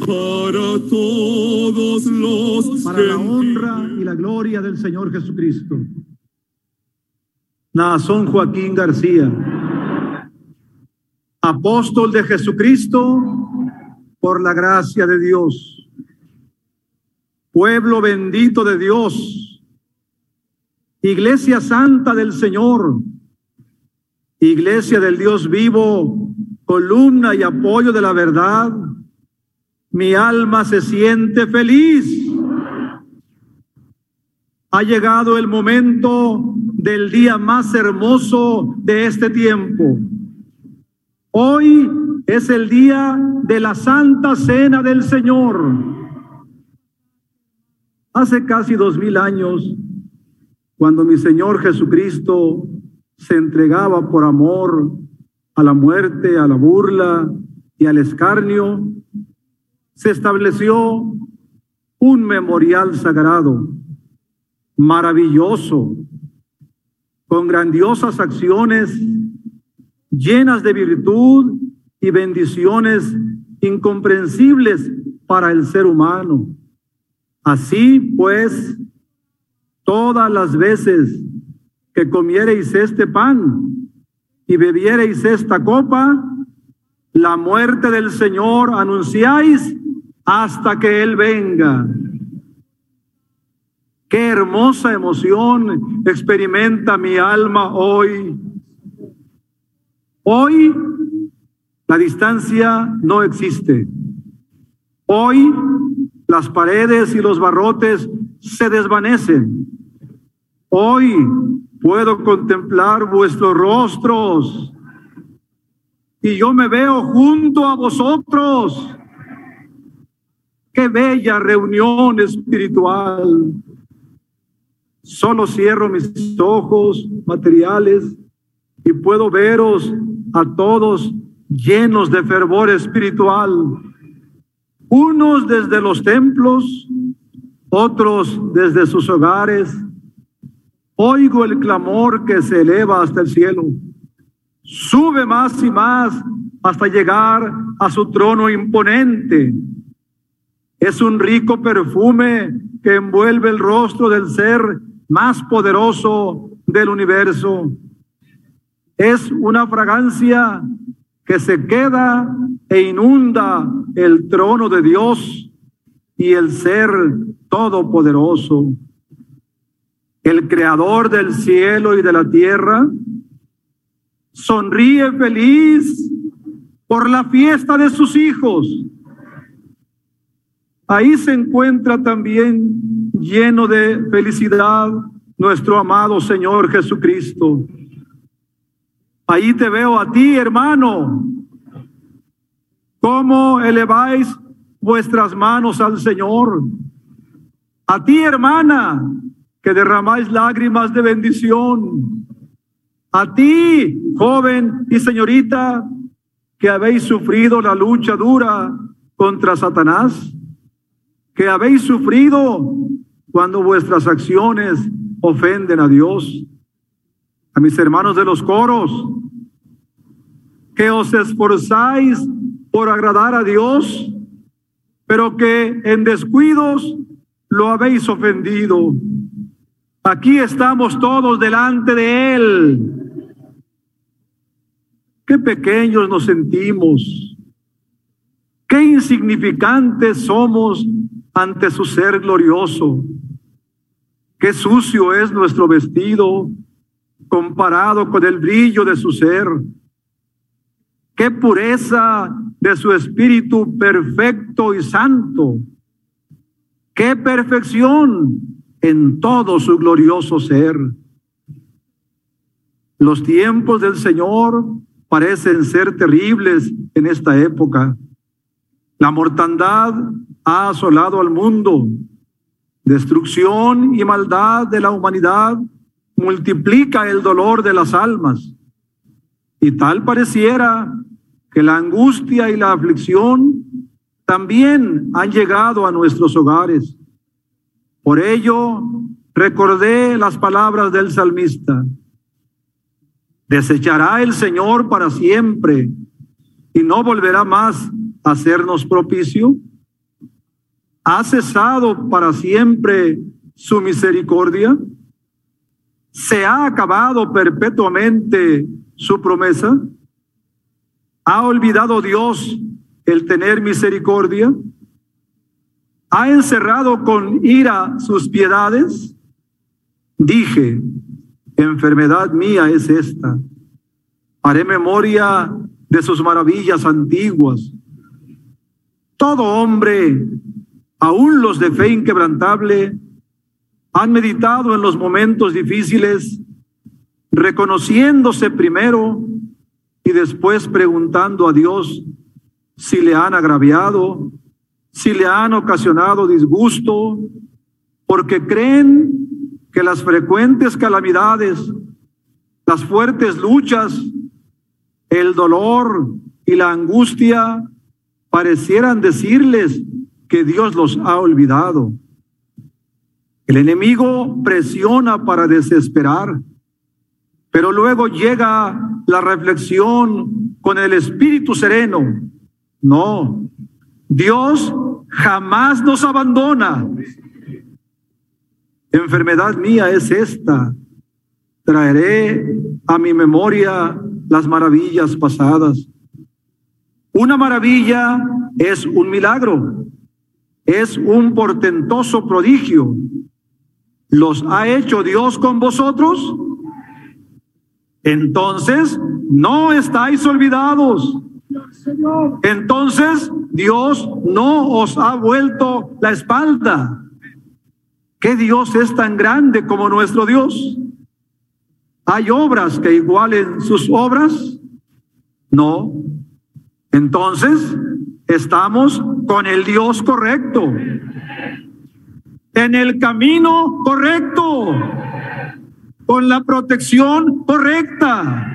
para todos los para la honra y la gloria del Señor Jesucristo. Nazón Joaquín García, apóstol de Jesucristo por la gracia de Dios, pueblo bendito de Dios, iglesia santa del Señor, iglesia del Dios vivo, columna y apoyo de la verdad, mi alma se siente feliz. Ha llegado el momento del día más hermoso de este tiempo. Hoy es el día de la Santa Cena del Señor. Hace casi dos mil años, cuando mi Señor Jesucristo se entregaba por amor a la muerte, a la burla y al escarnio, se estableció un memorial sagrado, maravilloso, con grandiosas acciones llenas de virtud y bendiciones incomprensibles para el ser humano. Así pues, todas las veces que comiereis este pan y bebiereis esta copa, la muerte del Señor anunciáis hasta que Él venga. Qué hermosa emoción experimenta mi alma hoy. Hoy la distancia no existe. Hoy las paredes y los barrotes se desvanecen. Hoy puedo contemplar vuestros rostros y yo me veo junto a vosotros. Qué bella reunión espiritual. Solo cierro mis ojos materiales y puedo veros a todos llenos de fervor espiritual. Unos desde los templos, otros desde sus hogares. Oigo el clamor que se eleva hasta el cielo. Sube más y más hasta llegar a su trono imponente. Es un rico perfume que envuelve el rostro del ser más poderoso del universo. Es una fragancia que se queda e inunda el trono de Dios y el ser todopoderoso. El creador del cielo y de la tierra sonríe feliz por la fiesta de sus hijos. Ahí se encuentra también lleno de felicidad, nuestro amado Señor Jesucristo. Ahí te veo a ti, hermano, cómo eleváis vuestras manos al Señor. A ti, hermana, que derramáis lágrimas de bendición. A ti, joven y señorita, que habéis sufrido la lucha dura contra Satanás, que habéis sufrido cuando vuestras acciones ofenden a Dios. A mis hermanos de los coros, que os esforzáis por agradar a Dios, pero que en descuidos lo habéis ofendido. Aquí estamos todos delante de Él. Qué pequeños nos sentimos, qué insignificantes somos ante su ser glorioso. Qué sucio es nuestro vestido comparado con el brillo de su ser. Qué pureza de su espíritu perfecto y santo. Qué perfección en todo su glorioso ser. Los tiempos del Señor parecen ser terribles en esta época. La mortandad ha asolado al mundo destrucción y maldad de la humanidad multiplica el dolor de las almas. Y tal pareciera que la angustia y la aflicción también han llegado a nuestros hogares. Por ello, recordé las palabras del salmista. Desechará el Señor para siempre y no volverá más a hacernos propicio. ¿Ha cesado para siempre su misericordia? ¿Se ha acabado perpetuamente su promesa? ¿Ha olvidado Dios el tener misericordia? ¿Ha encerrado con ira sus piedades? Dije, enfermedad mía es esta. Haré memoria de sus maravillas antiguas. Todo hombre, aun los de fe inquebrantable, han meditado en los momentos difíciles, reconociéndose primero y después preguntando a Dios si le han agraviado, si le han ocasionado disgusto, porque creen que las frecuentes calamidades, las fuertes luchas, el dolor y la angustia parecieran decirles que Dios los ha olvidado. El enemigo presiona para desesperar, pero luego llega la reflexión con el espíritu sereno. No, Dios jamás nos abandona. Enfermedad mía es esta. Traeré a mi memoria las maravillas pasadas. Una maravilla es un milagro, es un portentoso prodigio. ¿Los ha hecho Dios con vosotros? Entonces, no estáis olvidados. Entonces, Dios no os ha vuelto la espalda. ¿Qué Dios es tan grande como nuestro Dios? ¿Hay obras que igualen sus obras? No. Entonces, estamos con el Dios correcto, en el camino correcto, con la protección correcta.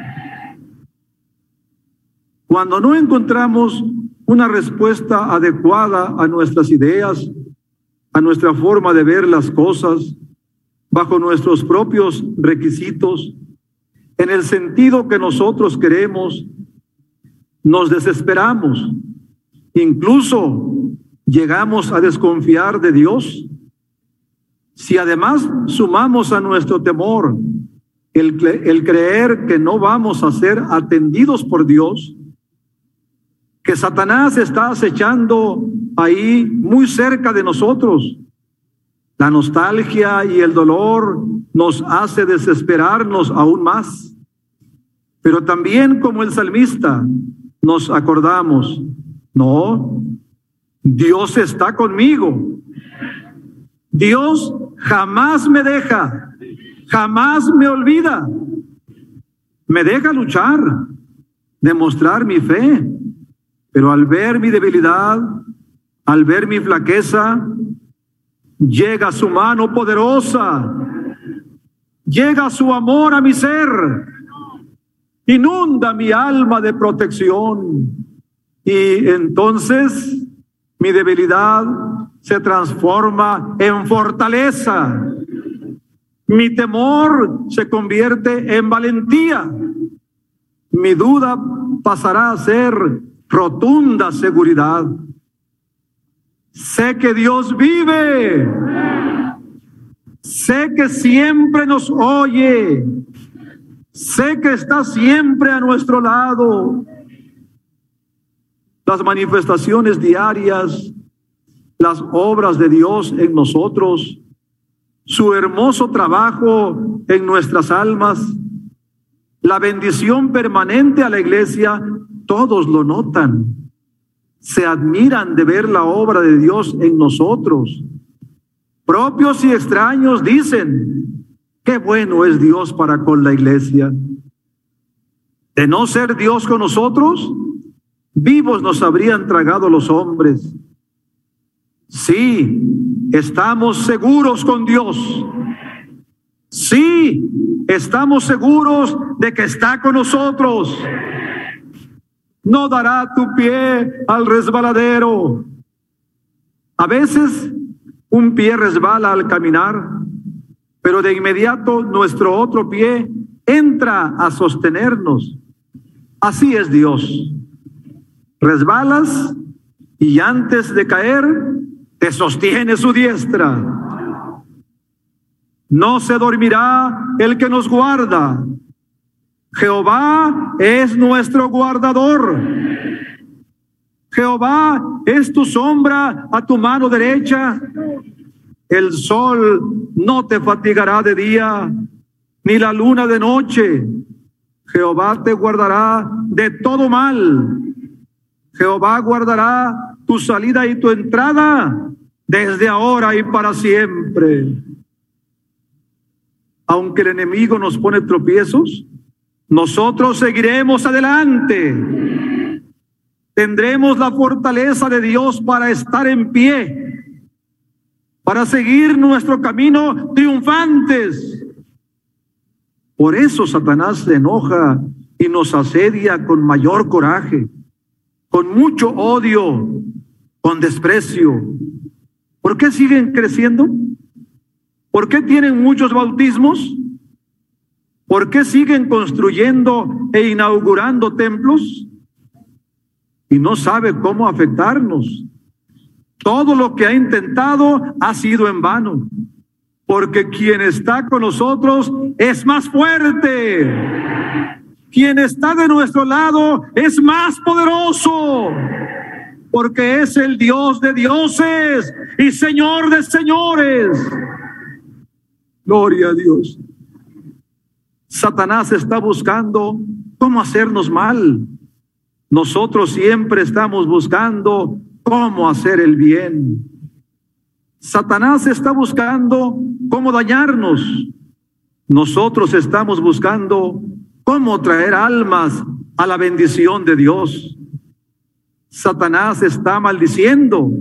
Cuando no encontramos una respuesta adecuada a nuestras ideas, a nuestra forma de ver las cosas, bajo nuestros propios requisitos, en el sentido que nosotros queremos, nos desesperamos, incluso llegamos a desconfiar de Dios. Si además sumamos a nuestro temor el, el creer que no vamos a ser atendidos por Dios, que Satanás está acechando ahí muy cerca de nosotros, la nostalgia y el dolor nos hace desesperarnos aún más. Pero también como el salmista nos acordamos, no, Dios está conmigo. Dios jamás me deja, jamás me olvida. Me deja luchar, demostrar mi fe, pero al ver mi debilidad, al ver mi flaqueza, Llega su mano poderosa. Llega su amor a mi ser. Inunda mi alma de protección. Y entonces mi debilidad se transforma en fortaleza. Mi temor se convierte en valentía. Mi duda pasará a ser rotunda seguridad. Sé que Dios vive. Sé que siempre nos oye. Sé que está siempre a nuestro lado. Las manifestaciones diarias, las obras de Dios en nosotros, su hermoso trabajo en nuestras almas, la bendición permanente a la iglesia, todos lo notan se admiran de ver la obra de Dios en nosotros. Propios y extraños dicen, qué bueno es Dios para con la iglesia. De no ser Dios con nosotros, vivos nos habrían tragado los hombres. Sí, estamos seguros con Dios. Sí, estamos seguros de que está con nosotros no dará tu pie al resbaladero. A veces un pie resbala al caminar, pero de inmediato nuestro otro pie entra a sostenernos. Así es Dios. Resbalas y antes de caer te sostiene su diestra. No se dormirá el que nos guarda. Jehová es nuestro guardador. Jehová es tu sombra a tu mano derecha. El sol no te fatigará de día, ni la luna de noche. Jehová te guardará de todo mal. Jehová guardará tu salida y tu entrada desde ahora y para siempre. Aunque el enemigo nos pone tropiezos, nosotros seguiremos adelante. Tendremos la fortaleza de Dios para estar en pie, para seguir nuestro camino triunfantes. Por eso Satanás se enoja y nos asedia con mayor coraje, con mucho odio, con desprecio. ¿Por qué siguen creciendo? ¿Por qué tienen muchos bautismos? ¿Por qué siguen construyendo e inaugurando templos? Y no sabe cómo afectarnos. Todo lo que ha intentado ha sido en vano, porque quien está con nosotros es más fuerte. Quien está de nuestro lado es más poderoso, porque es el Dios de dioses y Señor de señores. Gloria a Dios. Satanás está buscando cómo hacernos mal. Nosotros siempre estamos buscando cómo hacer el bien. Satanás está buscando cómo dañarnos. Nosotros estamos buscando cómo traer almas a la bendición de Dios. Satanás está maldiciendo.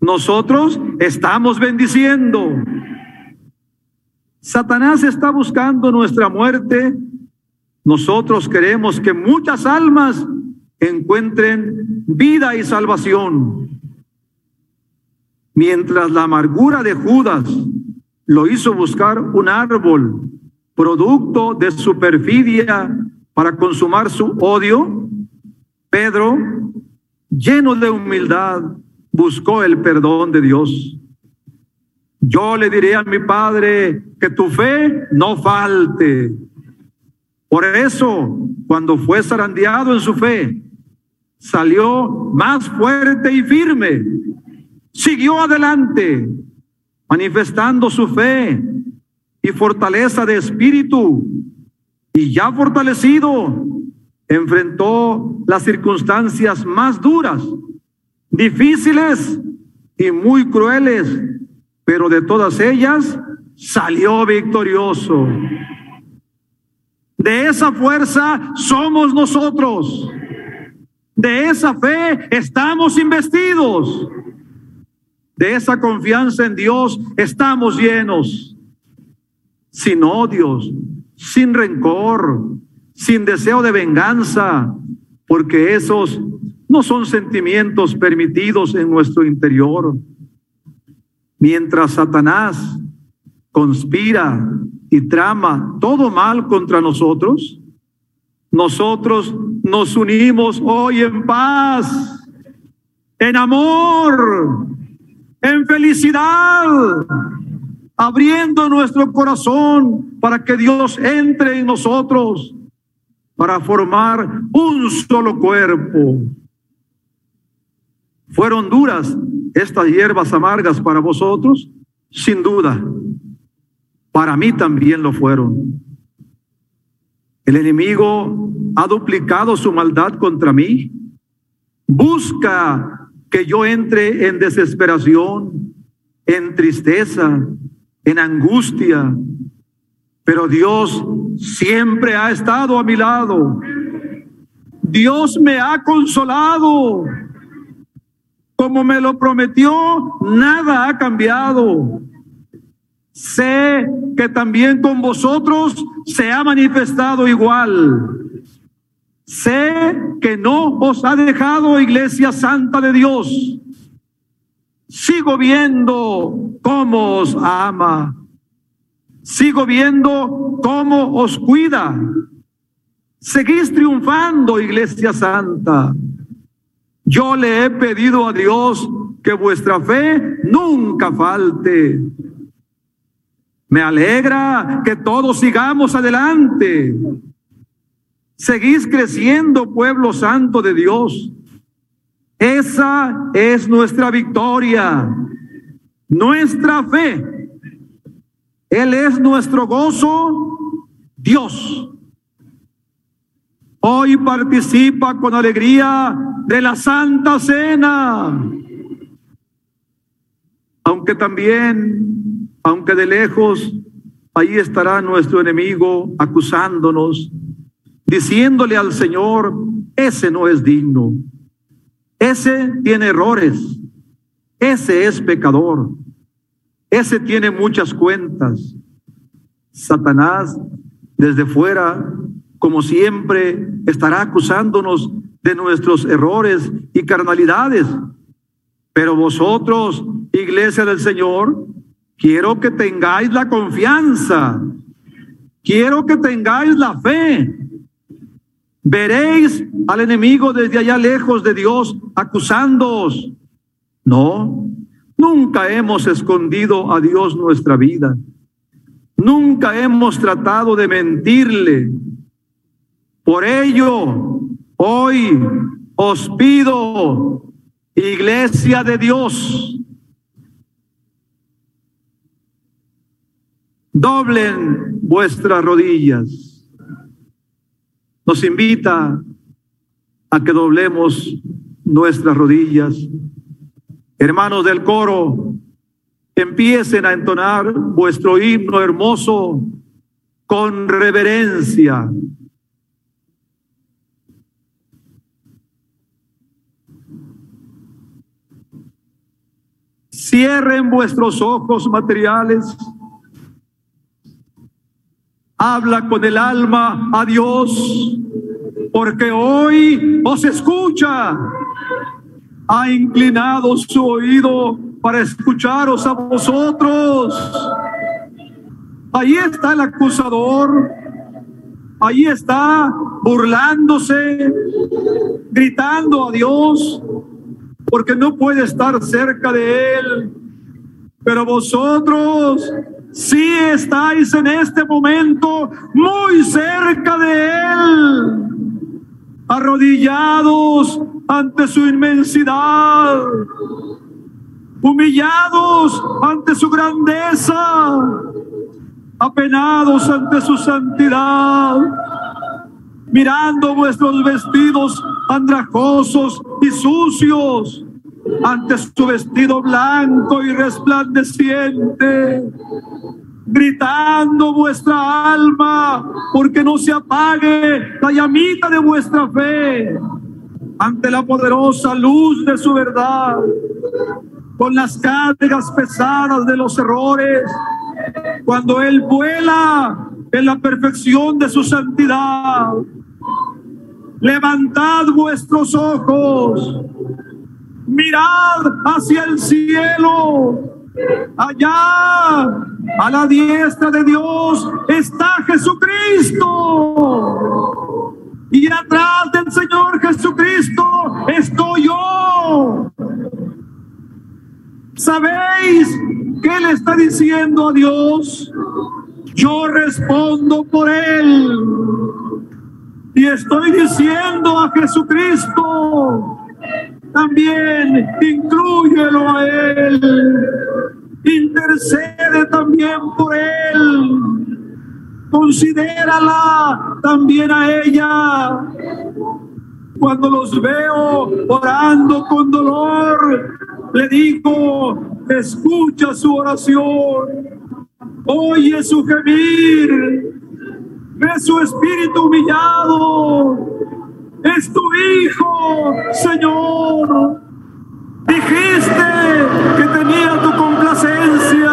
Nosotros estamos bendiciendo. Satanás está buscando nuestra muerte. Nosotros queremos que muchas almas encuentren vida y salvación. Mientras la amargura de Judas lo hizo buscar un árbol, producto de su perfidia para consumar su odio, Pedro, lleno de humildad, buscó el perdón de Dios. Yo le diré a mi padre que tu fe no falte. Por eso, cuando fue zarandeado en su fe, salió más fuerte y firme. Siguió adelante, manifestando su fe y fortaleza de espíritu. Y ya fortalecido, enfrentó las circunstancias más duras, difíciles y muy crueles pero de todas ellas salió victorioso. De esa fuerza somos nosotros. De esa fe estamos investidos. De esa confianza en Dios estamos llenos. Sin odios, sin rencor, sin deseo de venganza, porque esos no son sentimientos permitidos en nuestro interior. Mientras Satanás conspira y trama todo mal contra nosotros, nosotros nos unimos hoy en paz, en amor, en felicidad, abriendo nuestro corazón para que Dios entre en nosotros para formar un solo cuerpo. Fueron duras estas hierbas amargas para vosotros? Sin duda, para mí también lo fueron. El enemigo ha duplicado su maldad contra mí. Busca que yo entre en desesperación, en tristeza, en angustia. Pero Dios siempre ha estado a mi lado. Dios me ha consolado como me lo prometió, nada ha cambiado. Sé que también con vosotros se ha manifestado igual. Sé que no os ha dejado iglesia santa de Dios. Sigo viendo cómo os ama. Sigo viendo cómo os cuida. Seguís triunfando, iglesia santa. Yo le he pedido a Dios que vuestra fe nunca falte. Me alegra que todos sigamos adelante. Seguís creciendo, pueblo santo de Dios. Esa es nuestra victoria, nuestra fe. Él es nuestro gozo, Dios. Hoy participa con alegría de la Santa Cena. Aunque también, aunque de lejos, ahí estará nuestro enemigo acusándonos, diciéndole al Señor, ese no es digno, ese tiene errores, ese es pecador, ese tiene muchas cuentas. Satanás desde fuera, como siempre, estará acusándonos de nuestros errores y carnalidades. Pero vosotros, iglesia del Señor, quiero que tengáis la confianza, quiero que tengáis la fe. Veréis al enemigo desde allá lejos de Dios acusándoos. No, nunca hemos escondido a Dios nuestra vida. Nunca hemos tratado de mentirle. Por ello, hoy os pido, iglesia de Dios, doblen vuestras rodillas. Nos invita a que doblemos nuestras rodillas. Hermanos del coro, empiecen a entonar vuestro himno hermoso con reverencia. Cierren vuestros ojos materiales. Habla con el alma a Dios, porque hoy os escucha. Ha inclinado su oído para escucharos a vosotros. Ahí está el acusador, ahí está burlándose, gritando a Dios, porque no puede estar cerca de Él. Pero vosotros sí estáis en este momento muy cerca de Él, arrodillados ante su inmensidad humillados ante su grandeza, apenados ante su santidad, mirando vuestros vestidos andrajosos y sucios ante su vestido blanco y resplandeciente, gritando vuestra alma porque no se apague la llamita de vuestra fe ante la poderosa luz de su verdad con las cargas pesadas de los errores, cuando Él vuela en la perfección de su santidad. Levantad vuestros ojos, mirad hacia el cielo, allá a la diestra de Dios está Jesucristo. Y atrás del Señor Jesucristo estoy yo. ¿Sabéis qué le está diciendo a Dios? Yo respondo por él. Y estoy diciendo a Jesucristo, también incluyelo a él. Intercede también por él. Considérala también a ella. Cuando los veo orando con dolor, le digo, escucha su oración, oye su gemir, ve su espíritu humillado. Es tu hijo, Señor. Dijiste que tenía tu complacencia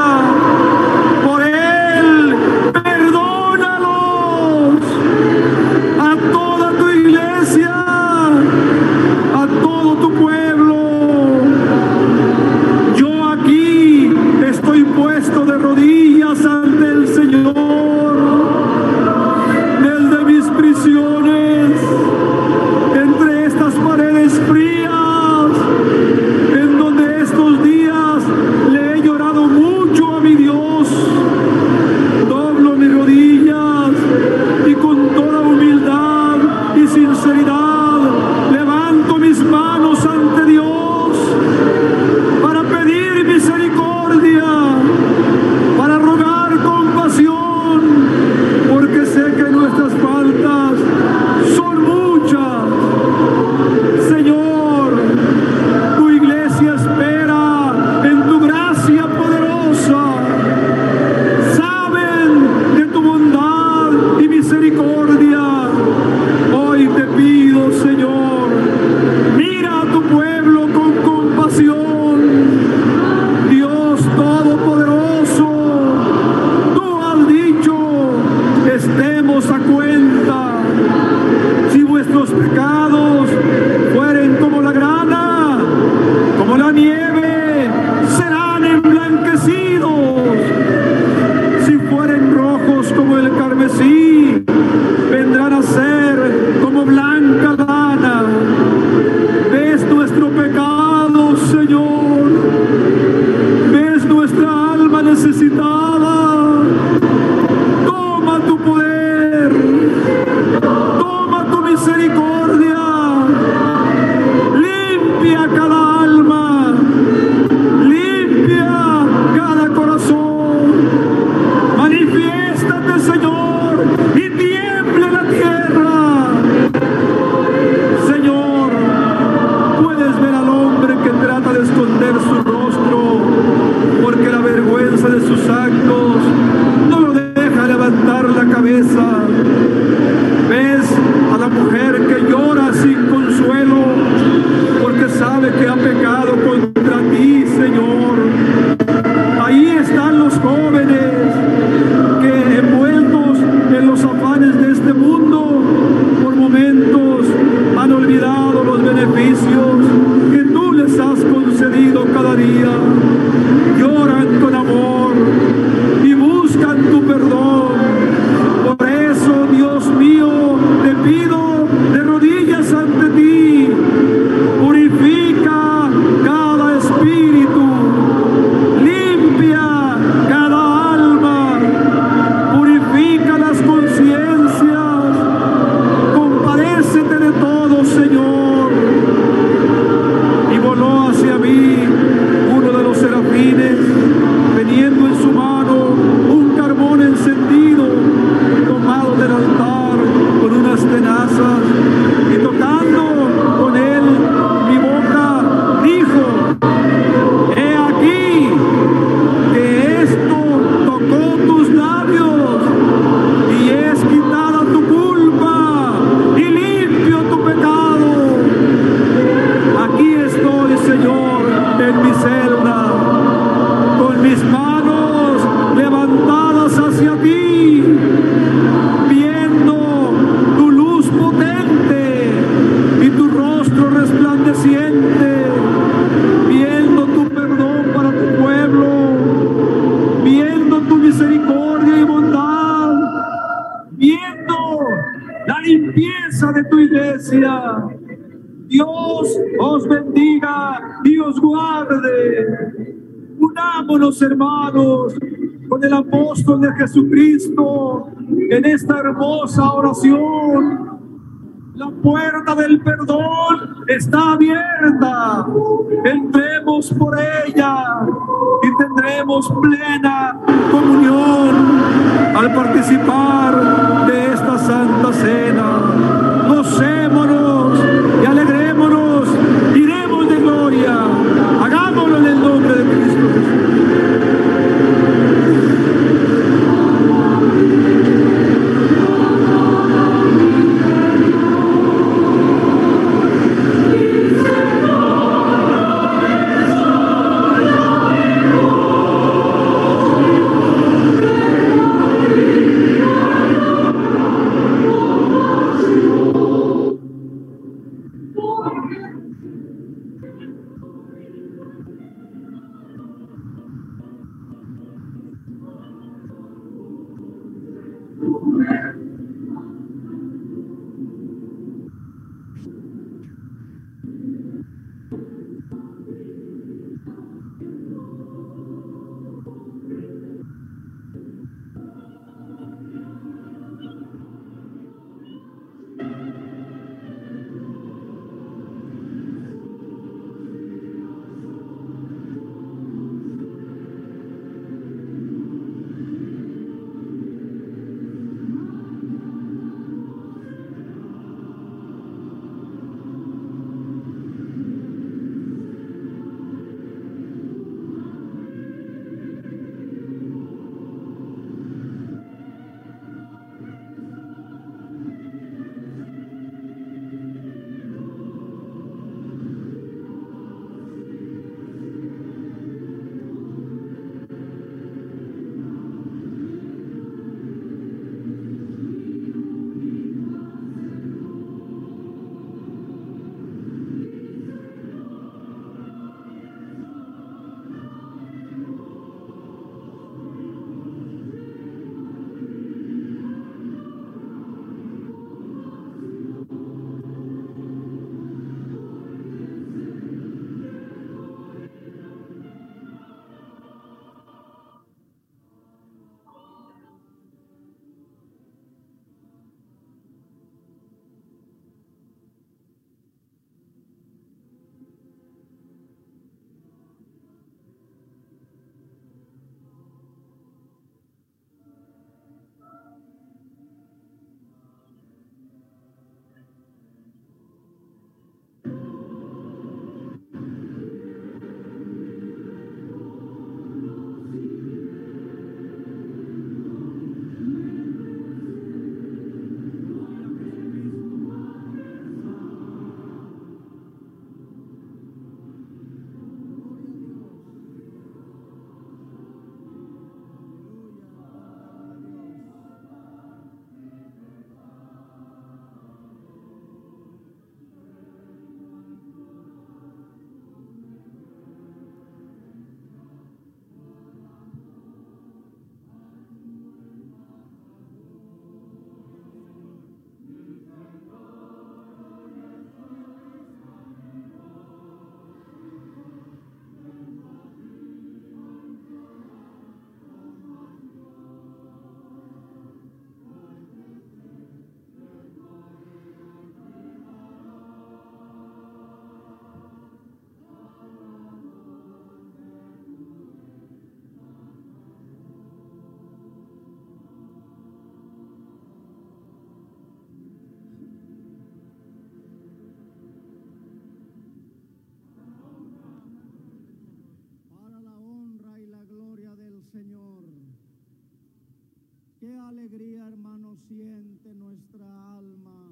Qué alegría, hermano, siente nuestra alma.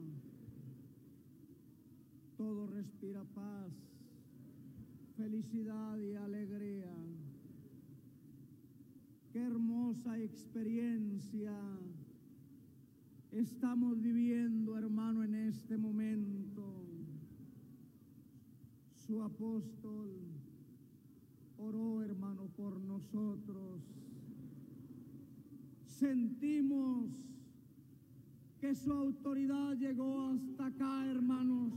Todo respira paz, felicidad y alegría. Qué hermosa experiencia estamos viviendo, hermano, en este momento. Su apóstol oró, hermano, por nosotros. Sentimos que su autoridad llegó hasta acá, hermanos.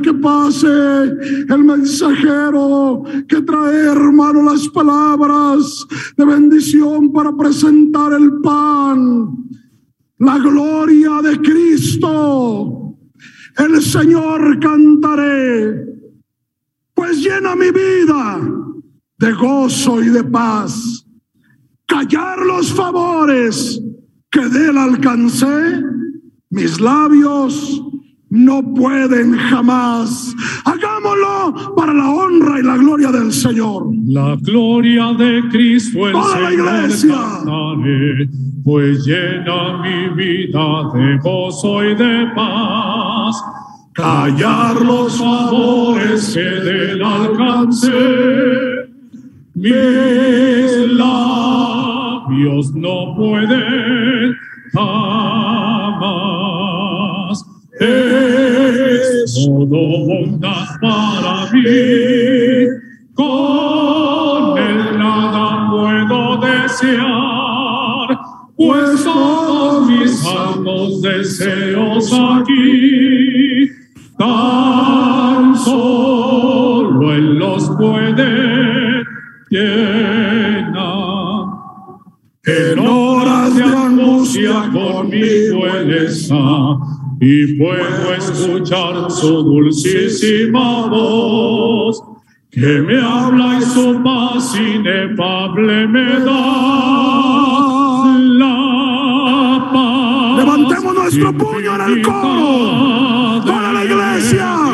Que pase el mensajero que trae, hermano, las palabras de bendición para presentar el pan, la gloria de Cristo. El Señor cantaré, pues llena mi vida de gozo y de paz callar los favores que de él alcancé, mis labios no pueden jamás. Hagámoslo para la honra y la gloria del Señor. La gloria de Cristo el Toda la Señor iglesia. cantaré, pues llena mi vida de gozo y de paz. Callar los favores que del alcance, mis labios no pueden jamás. Es todo bondad para mí, y puedo escuchar su dulcísima voz que me habla y su paz inefable me da la paz. Levantemos nuestro puño en el coro. Toda la iglesia.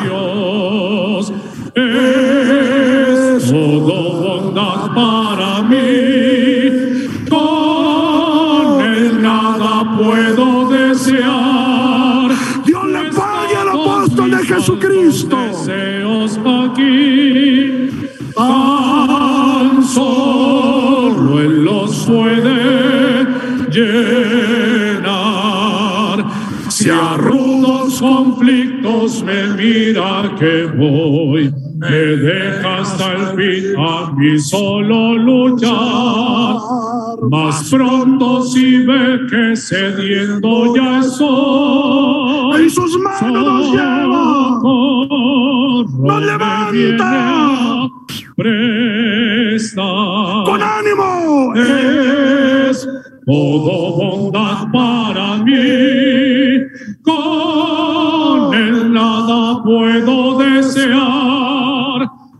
Jesucristo. Deseos aquí, tan solo Él los puede llenar. Si a rudos conflictos me mira que voy, me deja hasta el fin a mí solo luchar. Más pronto si ve que cediendo ya estoy. En sus manos nos lleva. Nos levanta. Presta. Con ánimo. Es todo bondad para mí. Con él nada puedo desear,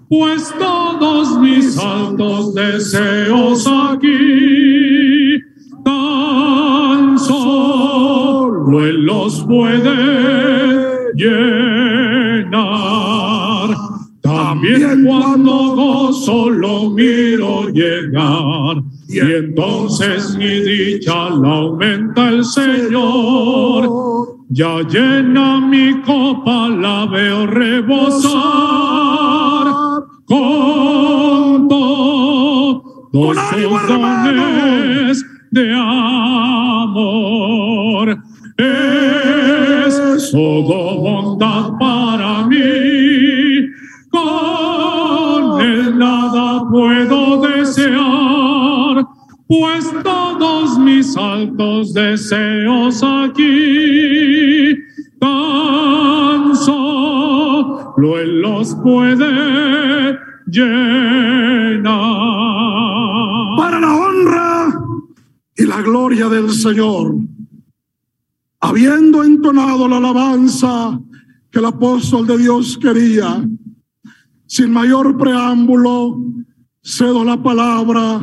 pues todos mis altos deseos aquí tan solo él los puede llenar. También cuando gozo lo miro llegar y entonces mi dicha la aumenta el Señor. Ya llena mi copa, la veo rebosar con todos sus dones de amor. Es todo bondad para mí. Con él nada puedo desear, pues todos mis altos deseos aquí los puede llenar. Para la honra y la gloria del Señor. Habiendo entonado la alabanza que el apóstol de Dios quería, sin mayor preámbulo, cedo la palabra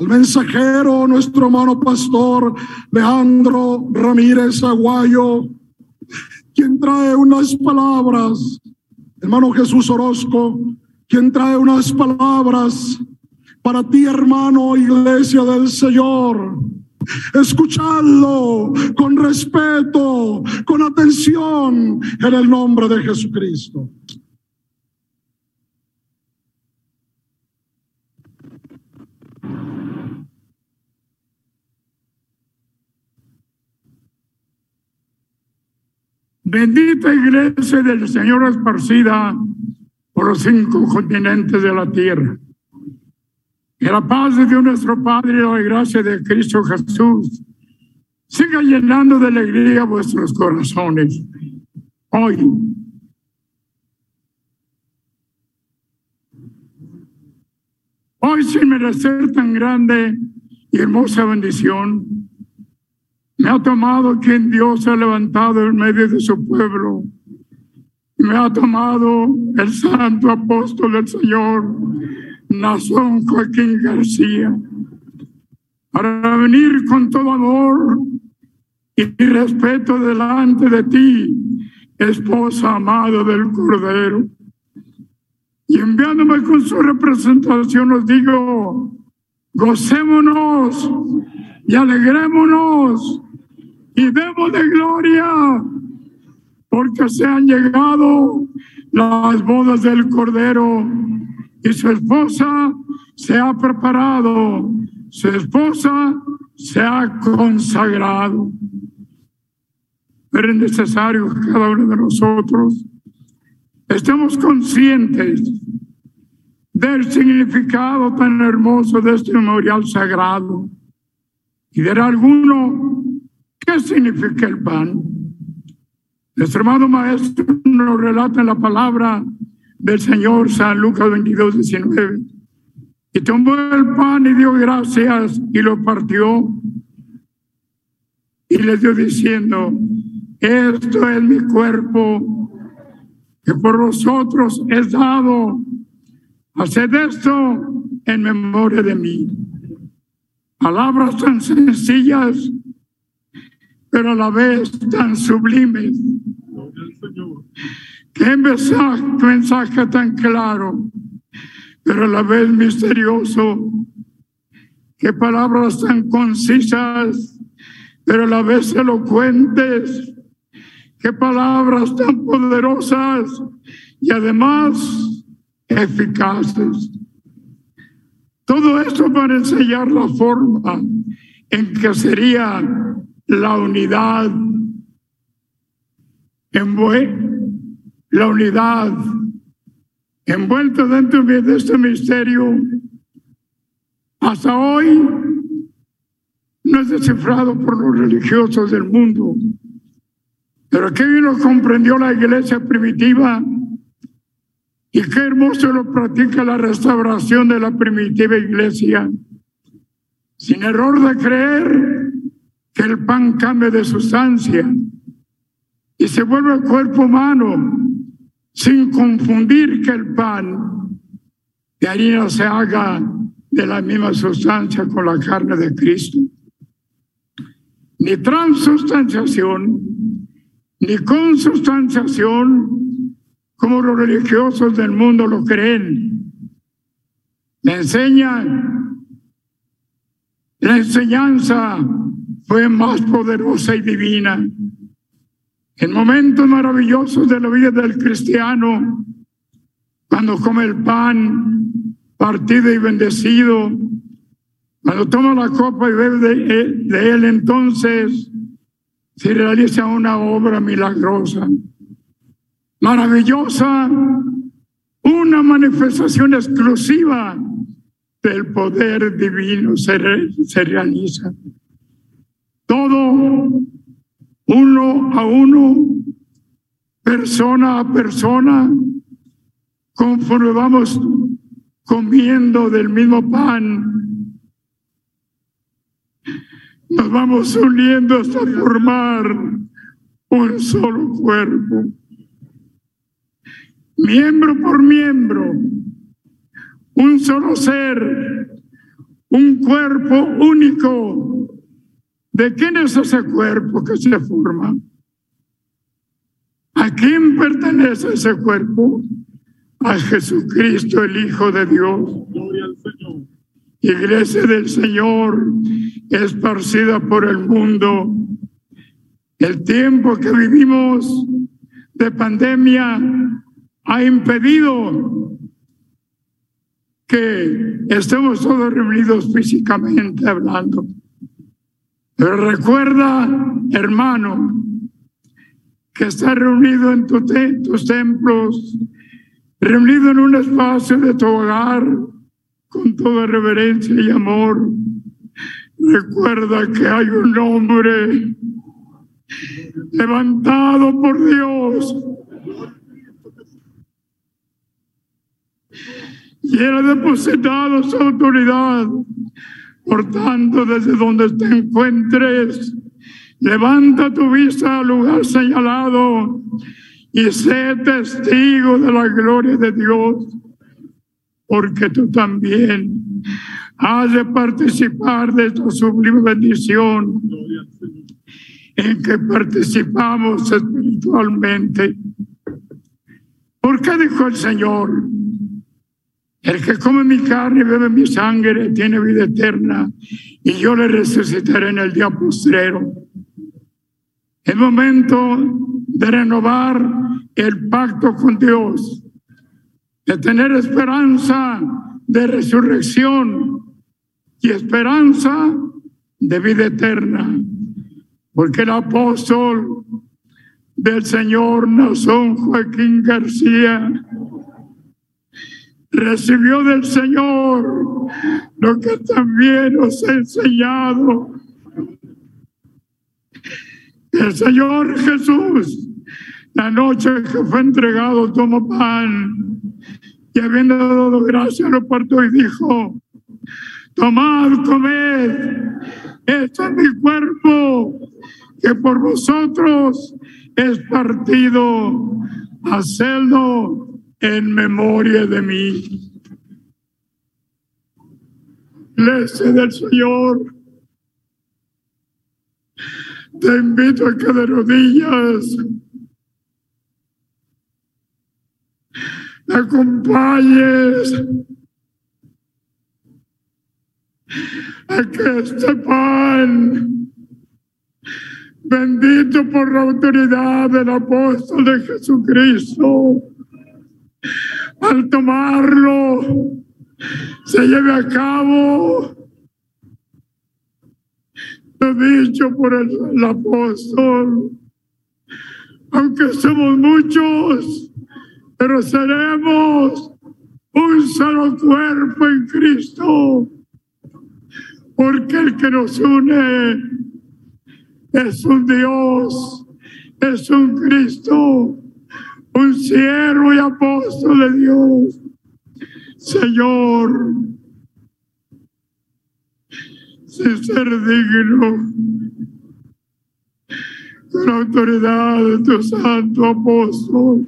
al mensajero, nuestro hermano pastor Leandro Ramírez Aguayo, quien trae unas palabras, hermano Jesús Orozco, quien trae unas palabras para ti, hermano, iglesia del Señor. Escuchadlo con respeto, con atención, en el nombre de Jesucristo. Bendita iglesia del Señor esparcida por los cinco continentes de la tierra. Que la paz de Dios nuestro Padre y la gracia de Cristo Jesús siga llenando de alegría vuestros corazones. Hoy, hoy sin merecer tan grande y hermosa bendición, me ha tomado quien Dios ha levantado en medio de su pueblo. Me ha tomado el santo apóstol del Señor, Nazón Joaquín García, para venir con todo amor y respeto delante de ti, esposa amada del Cordero. Y enviándome con su representación, os digo, gocémonos y alegrémonos y demos de gloria, porque se han llegado las bodas del Cordero y su esposa se ha preparado, su esposa se ha consagrado. Pero es necesario que cada uno de nosotros estemos conscientes del significado tan hermoso de este memorial sagrado. Y de alguno ¿Qué significa el pan? Nuestro hermano maestro nos relata la palabra del Señor San Lucas 22, 19. Y tomó el pan y dio gracias y lo partió. Y le dio diciendo, esto es mi cuerpo que por vosotros es dado. Haced esto en memoria de mí. Palabras tan sencillas, pero a la vez tan sublimes. Qué mensaje, mensaje tan claro, pero a la vez misterioso. Qué palabras tan concisas, pero a la vez elocuentes. Qué palabras tan poderosas y además eficaces. Todo esto para enseñar la forma en que sería la unidad la unidad envuelta dentro de este misterio hasta hoy no es descifrado por los religiosos del mundo. Pero aquí lo comprendió la iglesia primitiva y qué hermoso lo practica la restauración de la primitiva iglesia. Sin error de creer que el pan cambie de sustancia y se vuelve cuerpo humano, sin confundir que el pan de harina se haga de la misma sustancia con la carne de Cristo. Ni transustanciación, ni consustanciación, como los religiosos del mundo lo creen. La enseña, la enseñanza fue más poderosa y divina. En momentos maravillosos de la vida del cristiano, cuando come el pan, partido y bendecido. Cuando toma la copa y bebe de, él, entonces se realiza una obra milagrosa, maravillosa, una manifestación exclusiva del poder divino se, se realiza. Todo uno a uno, persona a persona, conforme vamos comiendo del mismo pan. Nos vamos uniendo hasta formar un solo cuerpo. Miembro por miembro, un solo ser, un cuerpo único. ¿De quién es ese cuerpo que se forma? ¿A quién pertenece ese cuerpo? a Jesucristo, el Hijo de Dios. Iglesia del Señor esparcida por el mundo. El tiempo que vivimos de pandemia ha impedido que estemos todos reunidos físicamente hablando. Recuerda, hermano, que está reunido en tus templos reunido en un espacio de tu hogar con toda reverencia y amor. Recuerda que hay un hombre levantado por Dios y él ha depositado su autoridad. Por tanto, desde donde te encuentres, levanta tu vista al lugar señalado y sé testigo de la gloria de Dios, porque tú también has de participar de esta sublime bendición en que participamos espiritualmente. ¿Por qué dijo el Señor? El que come mi carne y bebe mi sangre tiene vida eterna y yo le resucitaré en el día postrero. Es momento de renovar el pacto con Dios, de tener esperanza de resurrección y esperanza de vida eterna. Porque el apóstol del Señor Nazón Joaquín García recibió del Señor lo que también nos ha enseñado. El Señor Jesús la noche que fue entregado tomó pan y habiendo dado gracias lo partió y dijo, tomad, comed, este es mi cuerpo que por vosotros es partido, hacedlo en memoria de mí. Iglesia del Señor, te invito a que de rodillas acompañes a que este pan, bendito por la autoridad del apóstol de Jesucristo, al tomarlo, se lleve a cabo. Lo dicho por el, el apóstol. Aunque somos muchos, pero seremos un solo cuerpo en Cristo, porque el que nos une es un Dios, es un Cristo, un siervo y apóstol de Dios. Señor, sin ser digno, con la autoridad de tu santo apóstol,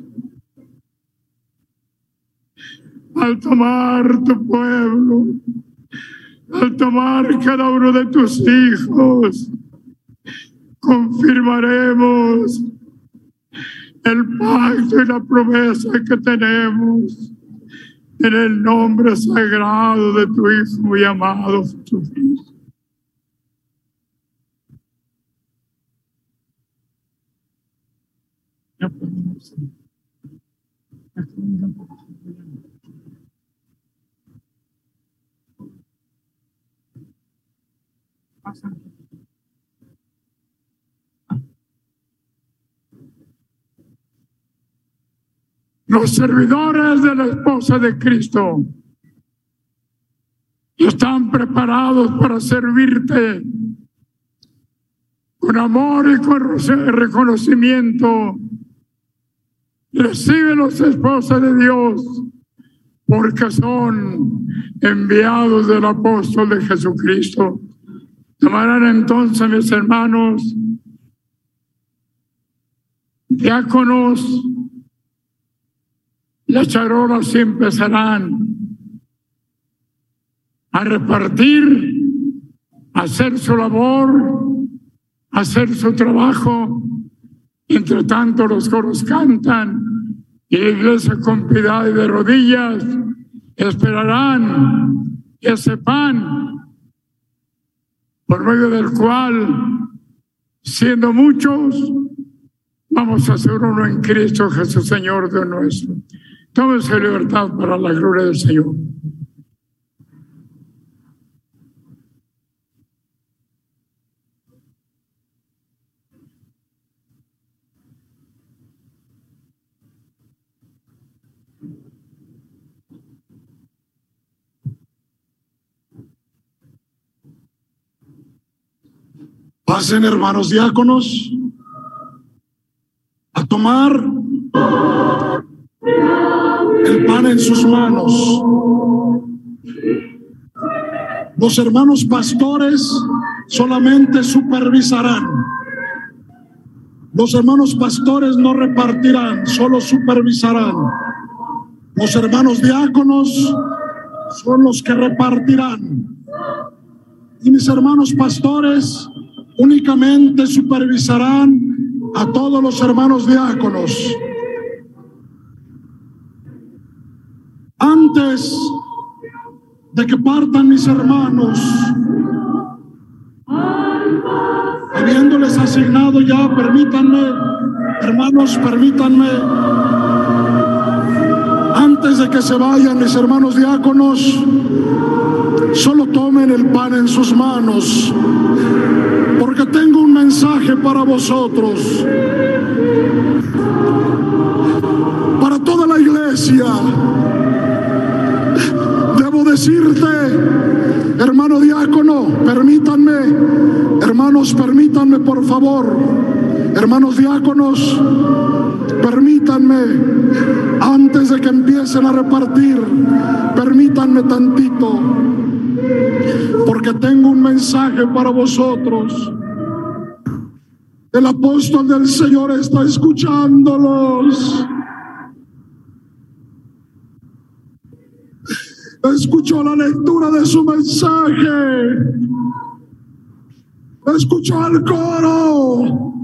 al tomar tu pueblo, al tomar cada uno de tus hijos, confirmaremos el pacto y la promesa que tenemos. En el nombre sagrado de tu Hijo muy amado Jesucristo. Los servidores de la esposa de Cristo están preparados para servirte con amor y con reconocimiento. Recibe los esposas de Dios porque son enviados del apóstol de Jesucristo. Tomarán entonces, mis hermanos, diáconos, las charolas empezarán a repartir, a hacer su labor, a hacer su trabajo. Entre tanto, los coros cantan y la iglesia con piedad y de rodillas esperarán ese pan por medio del cual, siendo muchos, vamos a ser uno en Cristo Jesús, Señor de nuestro. Tómese libertad para la gloria del Señor. Pasen, hermanos diáconos, a tomar en sus manos. Los hermanos pastores solamente supervisarán. Los hermanos pastores no repartirán, solo supervisarán. Los hermanos diáconos son los que repartirán. Y mis hermanos pastores únicamente supervisarán a todos los hermanos diáconos. Antes de que partan mis hermanos, habiéndoles asignado ya, permítanme, hermanos, permítanme, antes de que se vayan mis hermanos diáconos, solo tomen el pan en sus manos, porque tengo un mensaje para vosotros, para toda la iglesia. Debo decirte, hermano diácono, permítanme, hermanos, permítanme por favor, hermanos diáconos, permítanme, antes de que empiecen a repartir, permítanme tantito, porque tengo un mensaje para vosotros. El apóstol del Señor está escuchándolos. escuchó la lectura de su mensaje, escuchó el coro,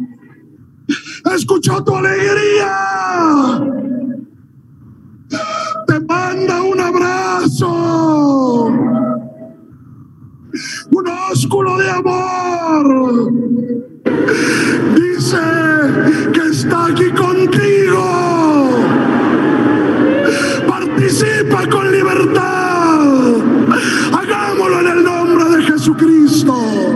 escuchó tu alegría, te manda un abrazo, un ósculo de amor. Dice que está aquí contigo. Participa con libertad. Cristo.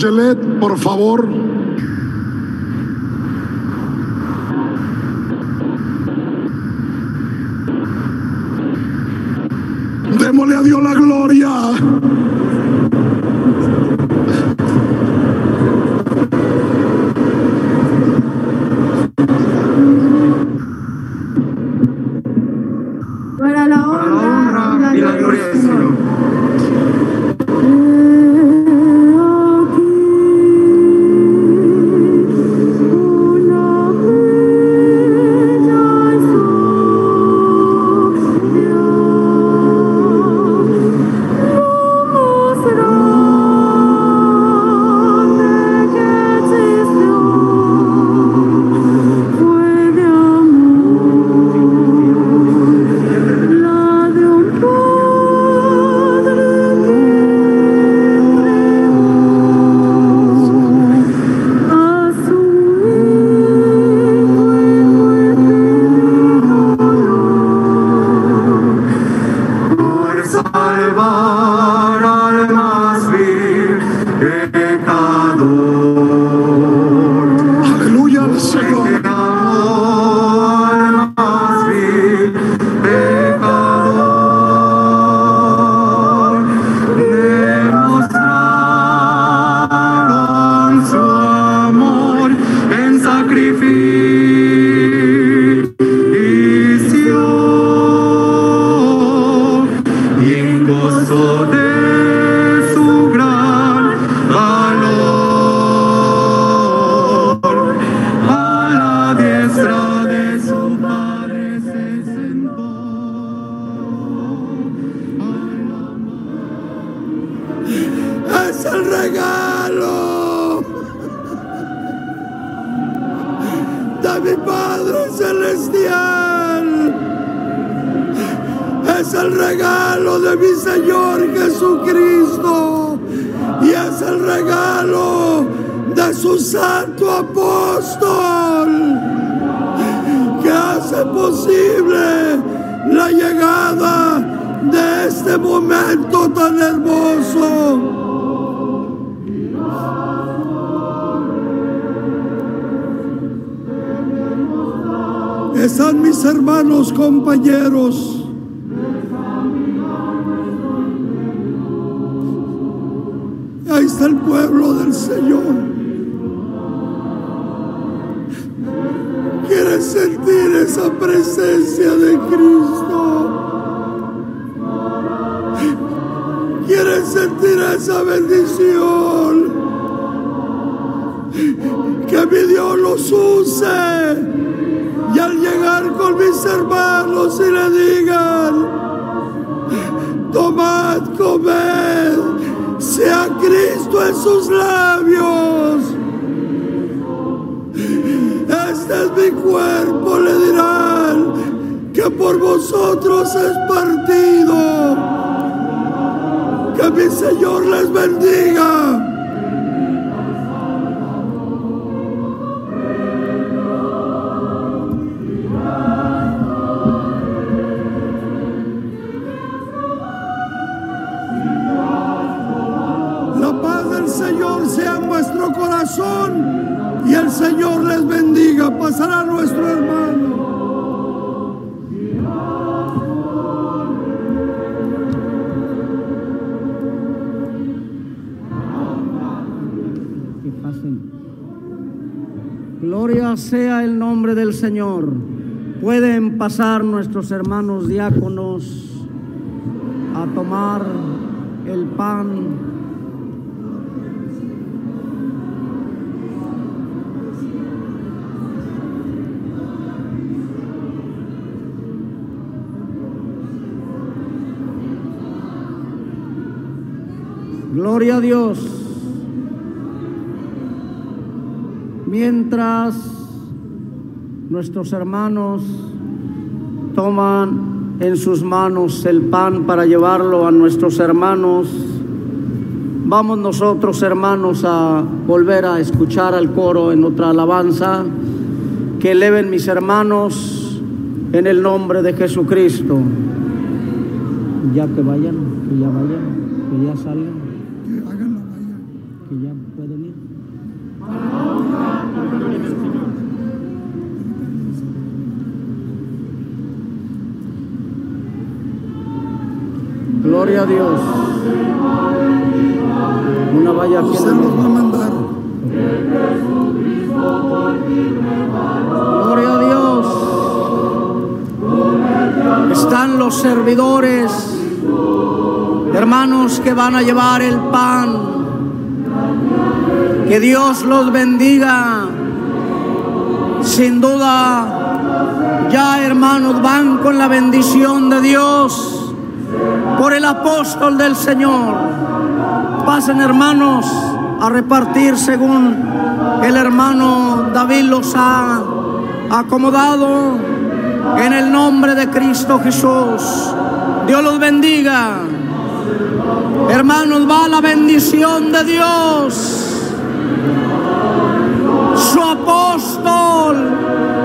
Encuentra el nuestros hermanos diáconos a tomar el pan. Gloria a Dios. Mientras nuestros hermanos toman en sus manos el pan para llevarlo a nuestros hermanos, vamos nosotros hermanos a volver a escuchar al coro en otra alabanza. Que eleven mis hermanos en el nombre de Jesucristo. Ya que vayan, que ya vayan, que ya salgan, Gloria a Dios. Una valla Usted el- los va a mandar. Gloria a Dios. Están los servidores, hermanos que van a llevar el pan. Que Dios los bendiga. Sin duda, ya hermanos van con la bendición de Dios por el apóstol del Señor. Pasen hermanos a repartir según el hermano David los ha acomodado en el nombre de Cristo Jesús. Dios los bendiga. Hermanos, va la bendición de Dios. Su apóstol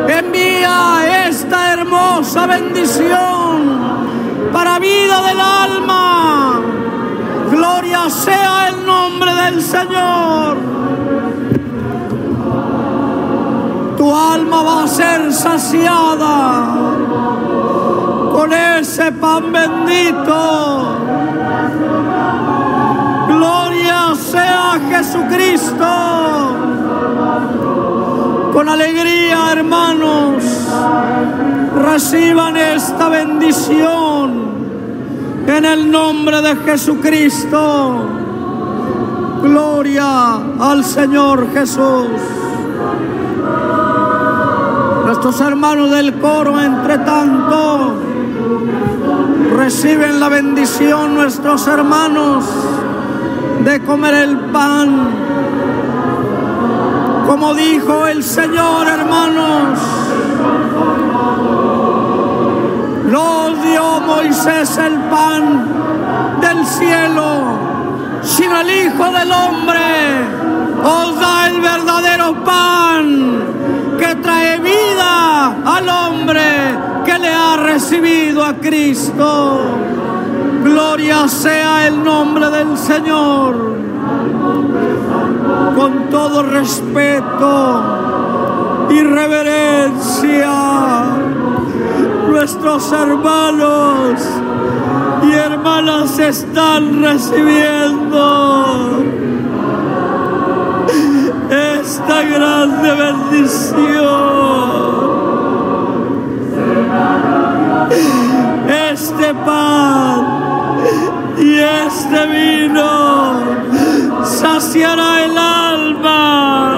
envía esta hermosa bendición para vida del alma. Gloria sea el nombre del Señor. Tu alma va a ser saciada con ese pan bendito. Gloria sea Jesucristo. Con alegría, hermanos, reciban esta bendición en el nombre de Jesucristo. Gloria al Señor Jesús. Nuestros hermanos del coro, entre tanto, reciben la bendición nuestros hermanos de comer el pan. Como dijo el Señor, hermanos, nos dio Moisés el pan del cielo, sino el Hijo del Hombre os da el verdadero pan que trae vida al hombre que le ha recibido a Cristo. Gloria sea el nombre del Señor. Con todo respeto y reverencia, nuestros hermanos y hermanas están recibiendo esta grande bendición. Este pan y este vino saciará el alma.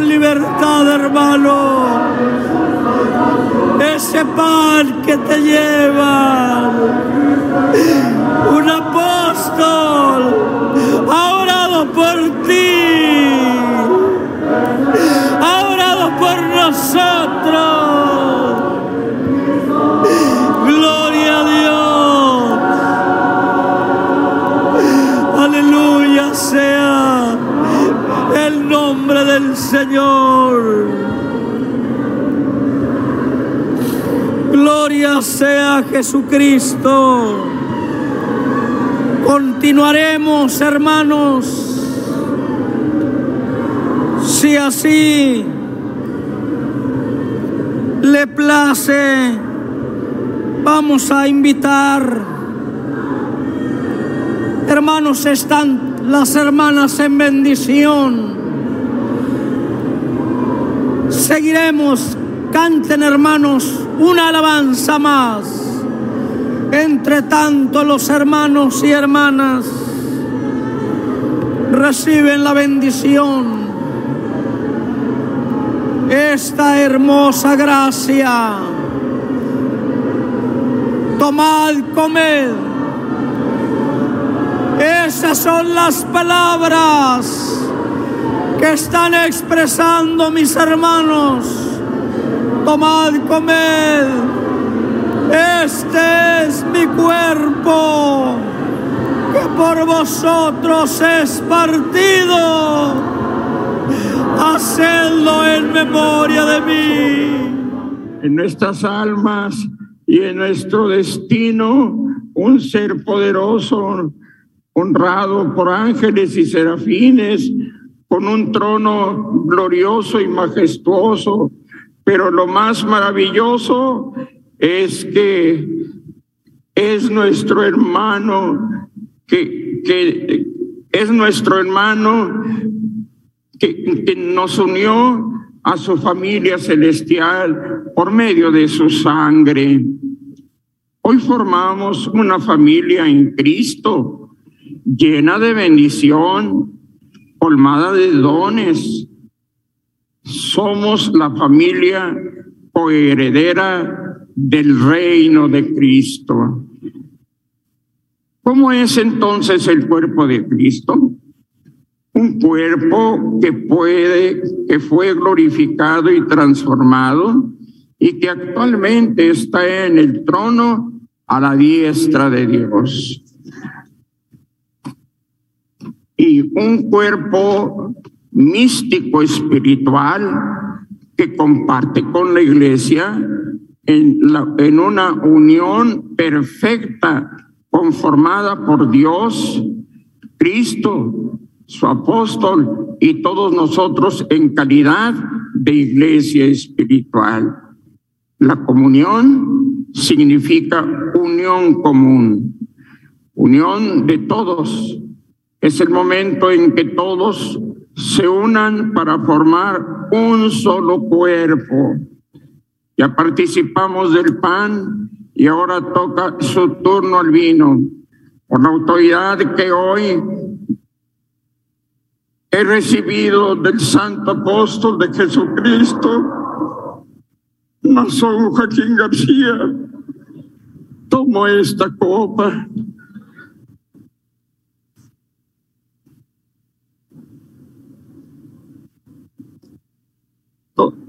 Libertad, hermano, ese pan que te lleva. Sea Jesucristo. Continuaremos, hermanos. Si así le place, vamos a invitar. Hermanos, están las hermanas en bendición. Seguiremos, canten hermanos, una alabanza más. Entre tanto, los hermanos y hermanas reciben la bendición. Esta hermosa gracia. Tomad, comed. Esas son las palabras que están expresando mis hermanos. Tomad, comed. Este es mi cuerpo que por vosotros es partido. Hacedlo en memoria de mí. En nuestras almas y en nuestro destino, un ser poderoso, honrado por ángeles y serafines, con un trono glorioso y majestuoso. Pero lo más maravilloso es que es nuestro hermano, que, que es nuestro hermano que, que nos unió a su familia celestial por medio de su sangre. Hoy formamos una familia en Cristo, llena de bendición, colmada de dones. Somos la familia coheredera del reino de Cristo. ¿Cómo es entonces el cuerpo de Cristo? Un cuerpo que puede, que fue glorificado y transformado y que actualmente está en el trono a la diestra de Dios. Y un cuerpo místico espiritual que comparte con la iglesia en, la, en una unión perfecta conformada por Dios, Cristo, su apóstol y todos nosotros en calidad de iglesia espiritual. La comunión significa unión común, unión de todos. Es el momento en que todos se unan para formar un solo cuerpo. Ya participamos del pan y ahora toca su turno al vino. Por la autoridad que hoy he recibido del Santo Apóstol de Jesucristo, Nazón Joaquín García, tomo esta copa.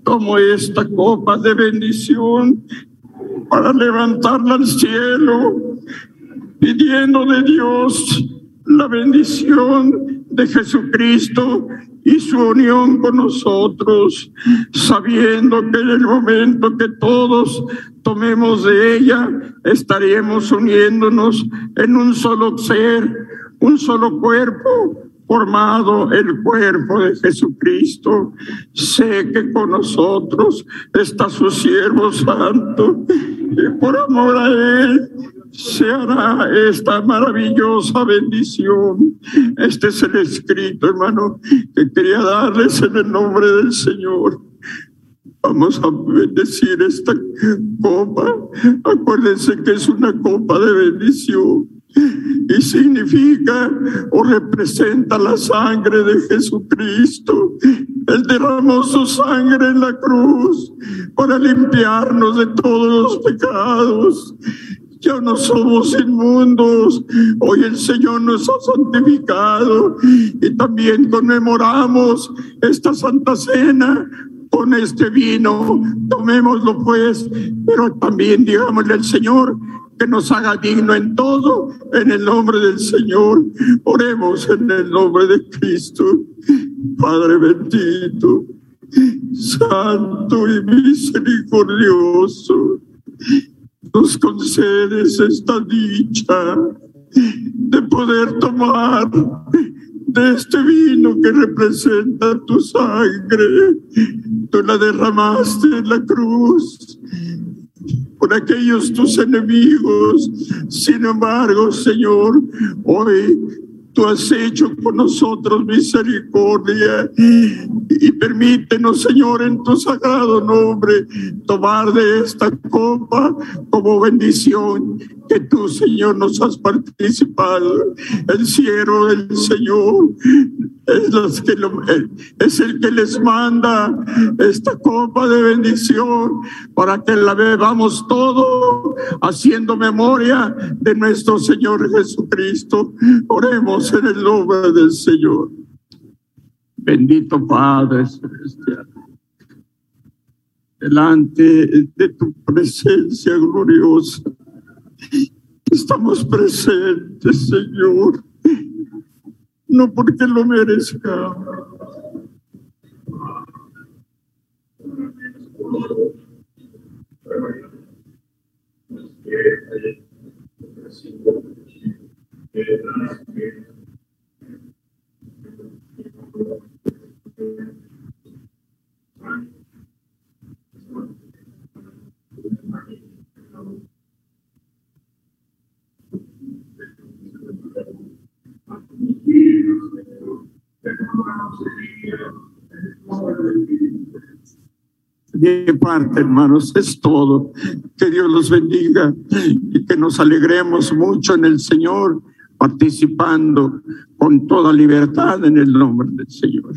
Tomo esta copa de bendición para levantarla al cielo, pidiendo de Dios la bendición de Jesucristo y su unión con nosotros, sabiendo que en el momento que todos tomemos de ella, estaremos uniéndonos en un solo ser, un solo cuerpo, formado el cuerpo de Jesucristo. Sé que con nosotros está su siervo santo y por amor a él se hará esta maravillosa bendición. Este es el escrito, hermano, que quería darles en el nombre del Señor. Vamos a bendecir esta copa. Acuérdense que es una copa de bendición y significa o representa la sangre de Jesucristo. Él derramó su sangre en la cruz para limpiarnos de todos los pecados. Ya no somos inmundos. Hoy el Señor nos ha santificado y también conmemoramos esta Santa Cena con este vino. Tomémoslo pues, pero también digámosle al Señor que nos haga digno en todo, en el nombre del Señor. Oremos en el nombre de Cristo. Padre bendito, santo y misericordioso, nos concedes esta dicha de poder tomar de este vino que representa tu sangre. Tú la derramaste en la cruz por aquellos tus enemigos. Sin embargo, Señor, hoy tú has hecho con nosotros misericordia Y permítenos, Señor, en tu sagrado nombre, tomar de esta copa como bendición que tú, Señor, nos has participado. El cielo del Señor es, los que lo- es el que les manda esta copa de bendición para que la bebamos todo haciendo memoria de nuestro Señor Jesucristo. Oremos en el nombre del Señor. Bendito Padre Celestial, delante de tu presencia gloriosa, estamos presentes, Señor, no porque lo merezcamos. De mi parte, hermanos, es todo. Que Dios los bendiga y que nos alegremos mucho en el Señor, participando con toda libertad en el nombre del Señor.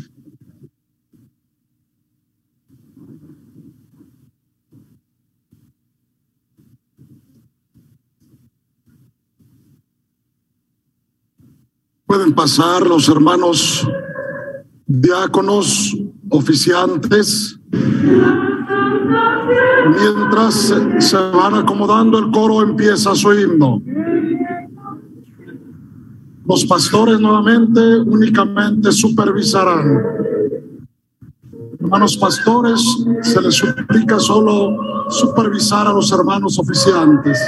Pueden pasar los hermanos diáconos, oficiantes. Mientras se- van acomodando, el coro empieza su himno. Los pastores nuevamente únicamente supervisarán. Hermanos pastores, se les suplica solo supervisar a los hermanos oficiantes.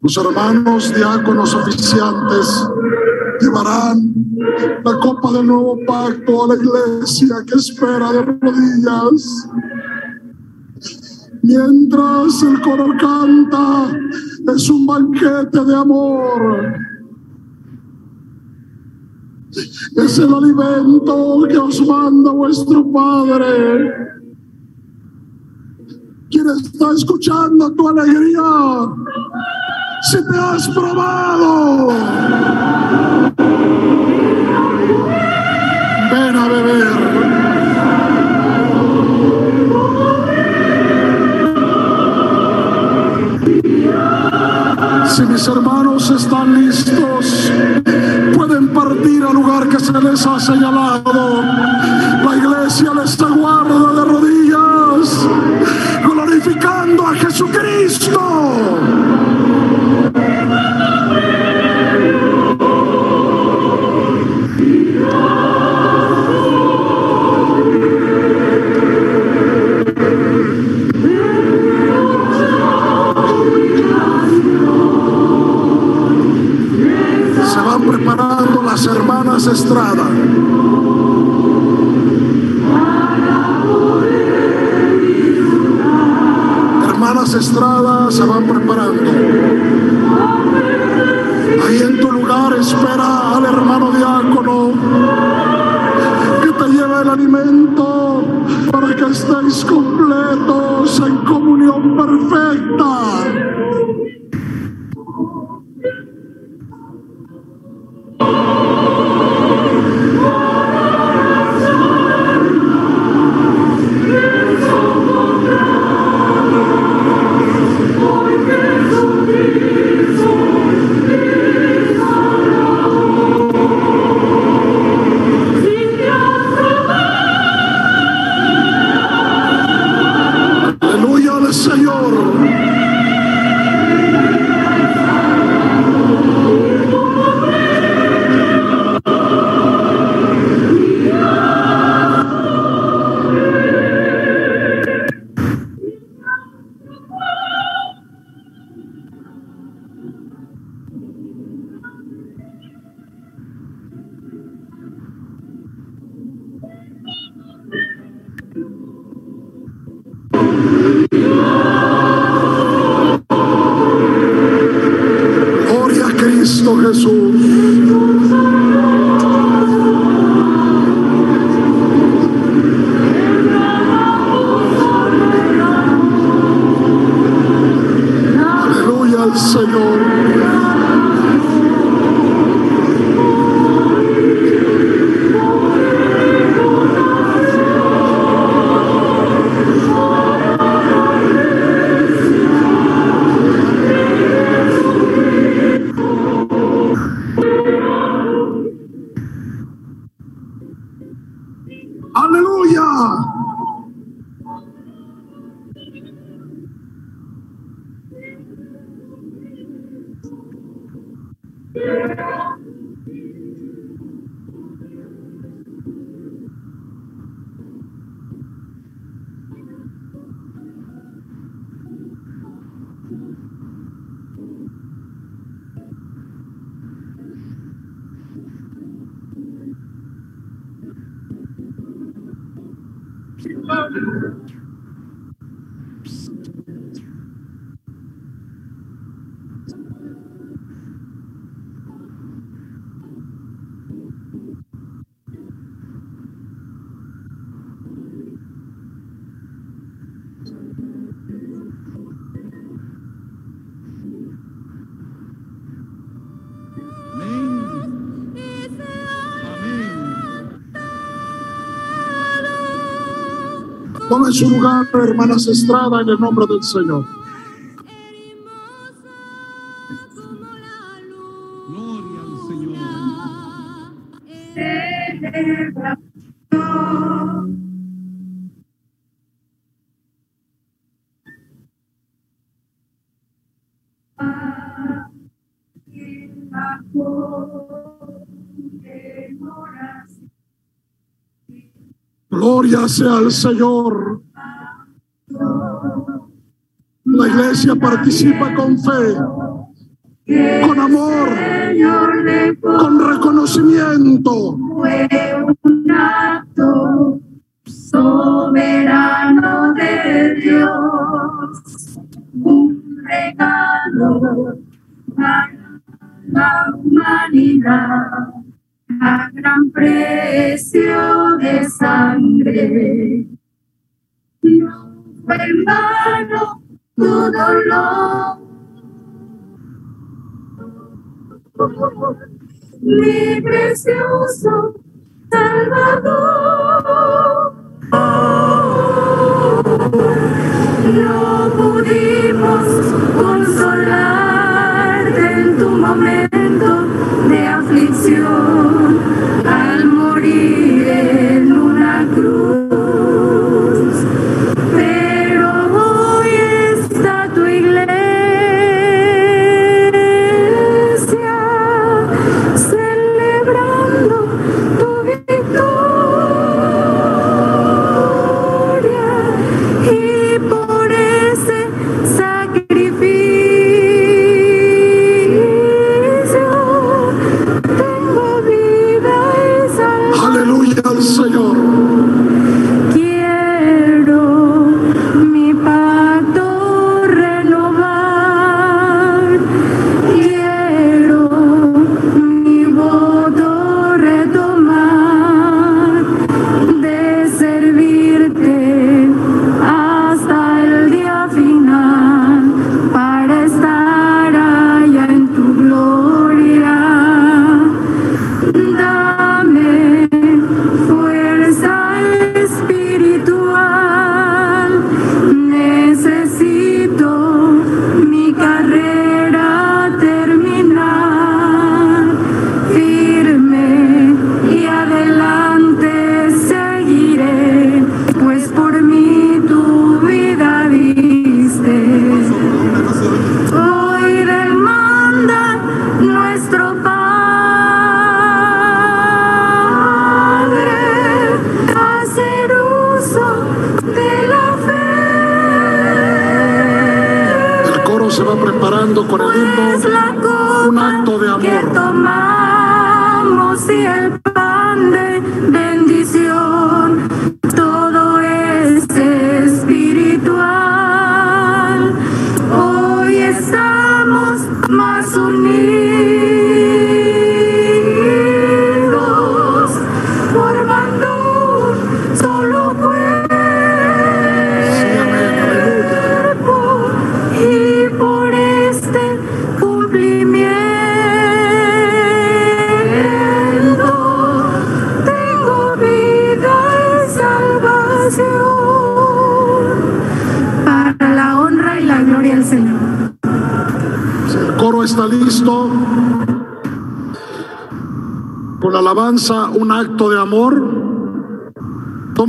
Los hermanos diáconos oficiantes llevarán la copa del nuevo pacto a la iglesia que espera de rodillas. Mientras el coro canta, es un banquete de amor. Es el alimento que os manda vuestro Padre. ¿Quién está escuchando tu alegría? Si te has probado. Ven a beber. Si mis hermanos están listos, pueden partir al lugar que se les ha señalado. La iglesia les aguarda de rodillas, glorificando a Jesucristo. Estrada. Hermanas Estrada se van preparando. Ahí en tu lugar espera al hermano diácono que te lleve el alimento para que estéis completos en comunión perfecta. Tome su lugar, hermanas Estrada, en el nombre del Señor. Gloria al Señor. Gloria sea al Señor. iglesia participa con fe, con amor.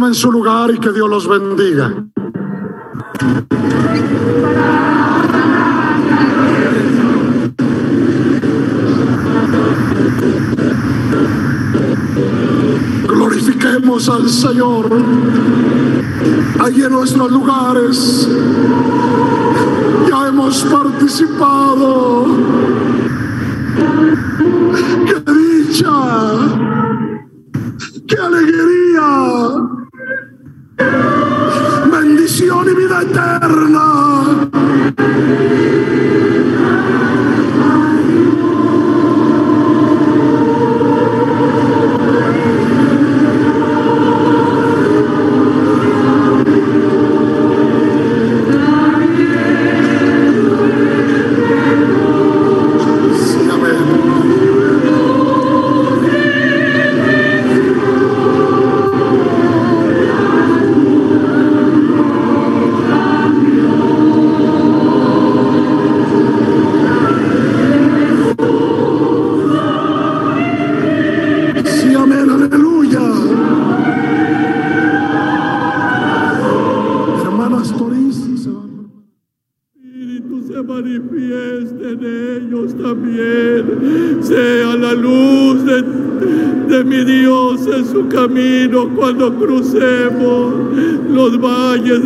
Tomen su lugar y que Dios los bendiga. Glorifiquemos al Señor allí en nuestros lugares. Ya hemos participado.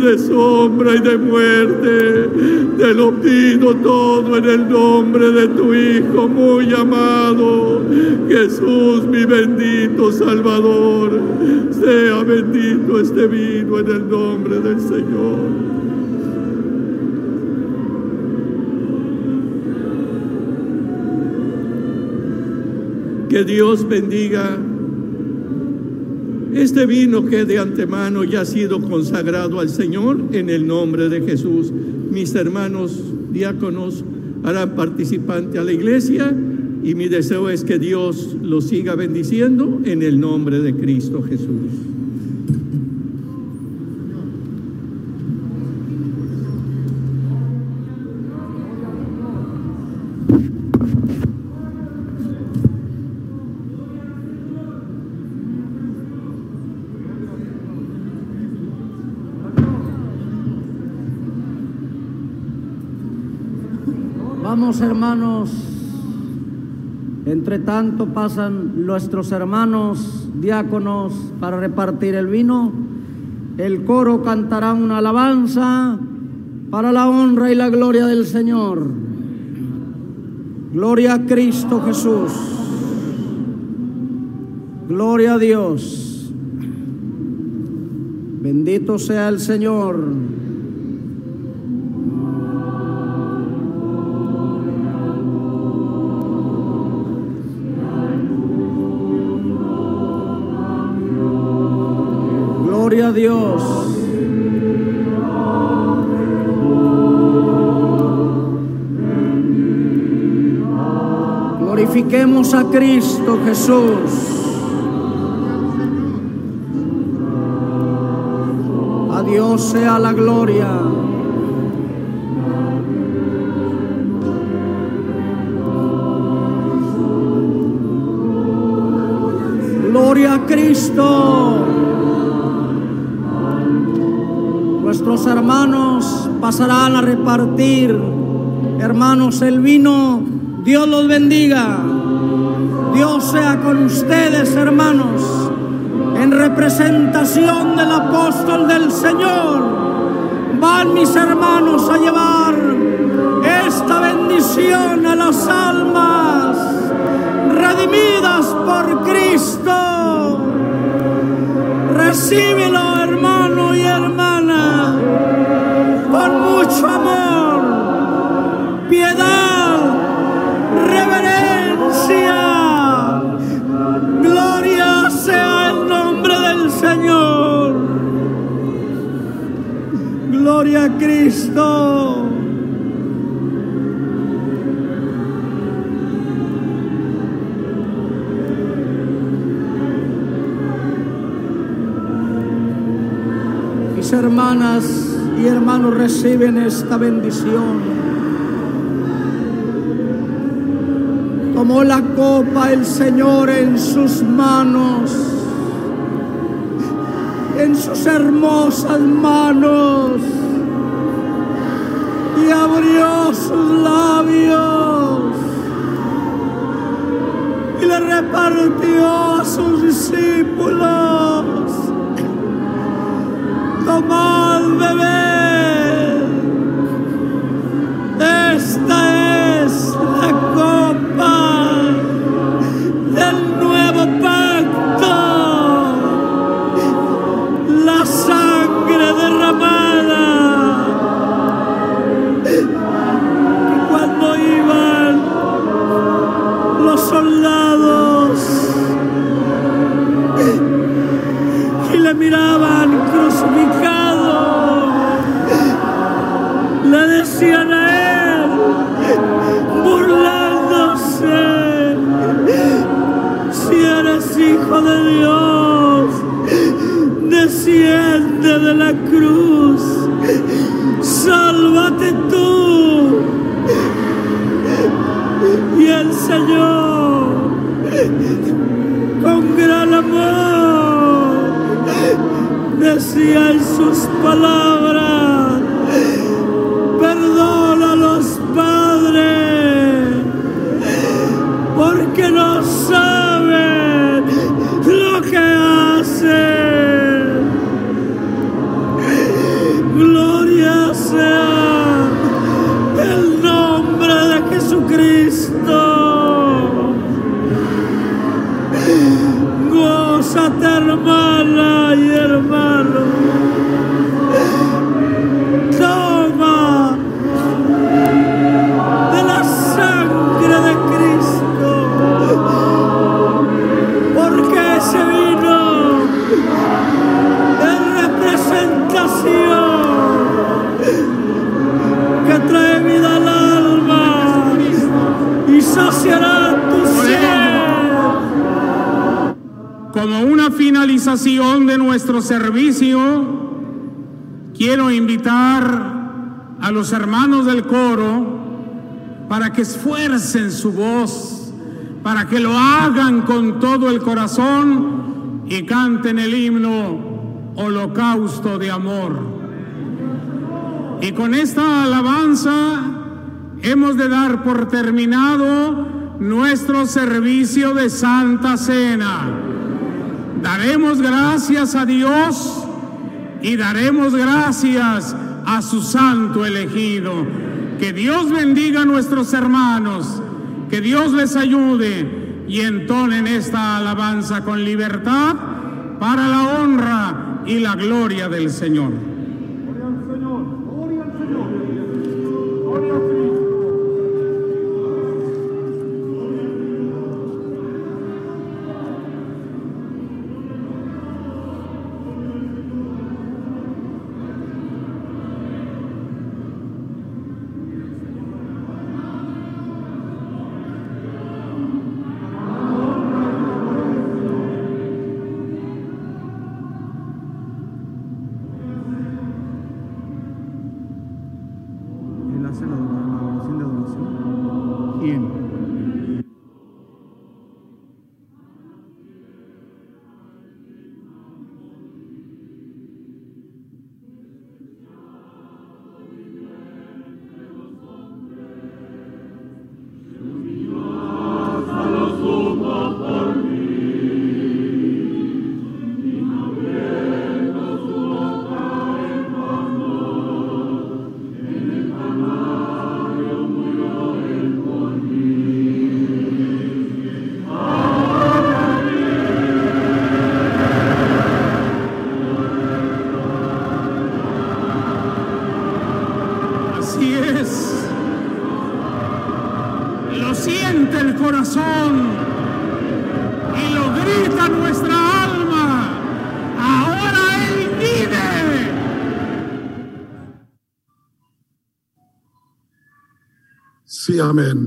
De sombra y de muerte. Te lo pido todo en el nombre de tu Hijo muy amado, Jesús mi bendito Salvador. Sea bendito este vino en el nombre del Señor. Que Dios bendiga este vino que de antemano ya ha sido consagrado al Señor en el nombre de Jesús. Mis hermanos diáconos harán participante a la iglesia y mi deseo es que Dios los siga bendiciendo en el nombre de Cristo Jesús. Hermanos, entre tanto pasan nuestros hermanos diáconos para repartir el vino. El coro cantará una alabanza para la honra y la gloria del Señor. Gloria a Cristo Jesús. Gloria a Dios. Bendito sea el Señor. Dios. Glorifiquemos a Cristo Jesús. A Dios sea la gloria. Gloria a Cristo. Nuestros hermanos pasarán a repartir, hermanos, el vino. Dios los bendiga. Dios sea con ustedes, hermanos, en representación del apóstol del Señor. Van mis hermanos a llevar esta bendición a las almas redimidas por Cristo. Recíbelo, amor, piedad, reverencia. Gloria sea el nombre del Señor. Gloria a Cristo. Hermanas y hermanos reciben esta bendición. Tomó la copa el Señor en sus manos. En sus hermosas manos y abrió sus labios y le repartió a sus discípulos. Tomad, bebé. De la cruz, sálvate tú. Y el Señor, con gran amor, decía en sus palabras, Como una finalización de nuestro servicio, quiero invitar a los hermanos del coro para que esfuercen su voz, para que lo hagan con todo el corazón y canten el himno Holocausto de Amor. Y con esta alabanza hemos de dar por terminado nuestro servicio de Santa Cena. Daremos gracias a Dios y daremos gracias a su santo elegido. Que Dios bendiga a nuestros hermanos, que Dios les ayude y entonen esta alabanza con libertad para la honra y la gloria del Señor. Sí,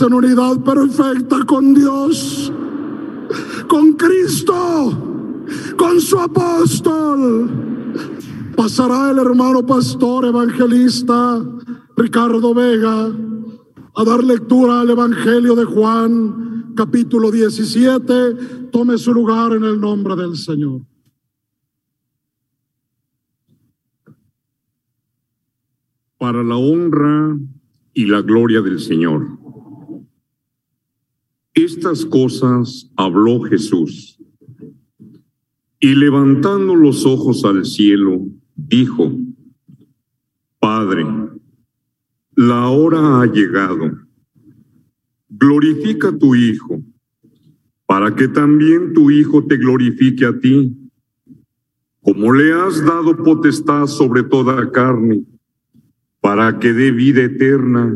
en unidad perfecta con Dios, con Cristo, con su apóstol. Pasará el hermano pastor evangelista Ricardo Vega a dar lectura al Evangelio de Juan, capítulo 17. Tome su lugar en el nombre del Señor. para la honra y la gloria del Señor. Estas cosas habló Jesús y levantando los ojos al cielo, dijo, Padre, la hora ha llegado. Glorifica a tu Hijo, para que también tu Hijo te glorifique a ti, como le has dado potestad sobre toda carne para que dé vida eterna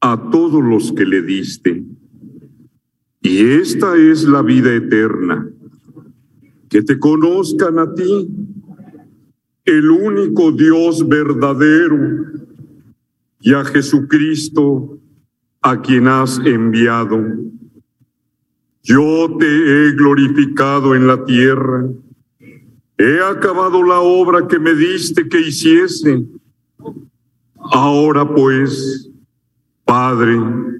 a todos los que le diste. Y esta es la vida eterna, que te conozcan a ti, el único Dios verdadero, y a Jesucristo, a quien has enviado. Yo te he glorificado en la tierra, he acabado la obra que me diste que hiciese. Ahora pues, Padre,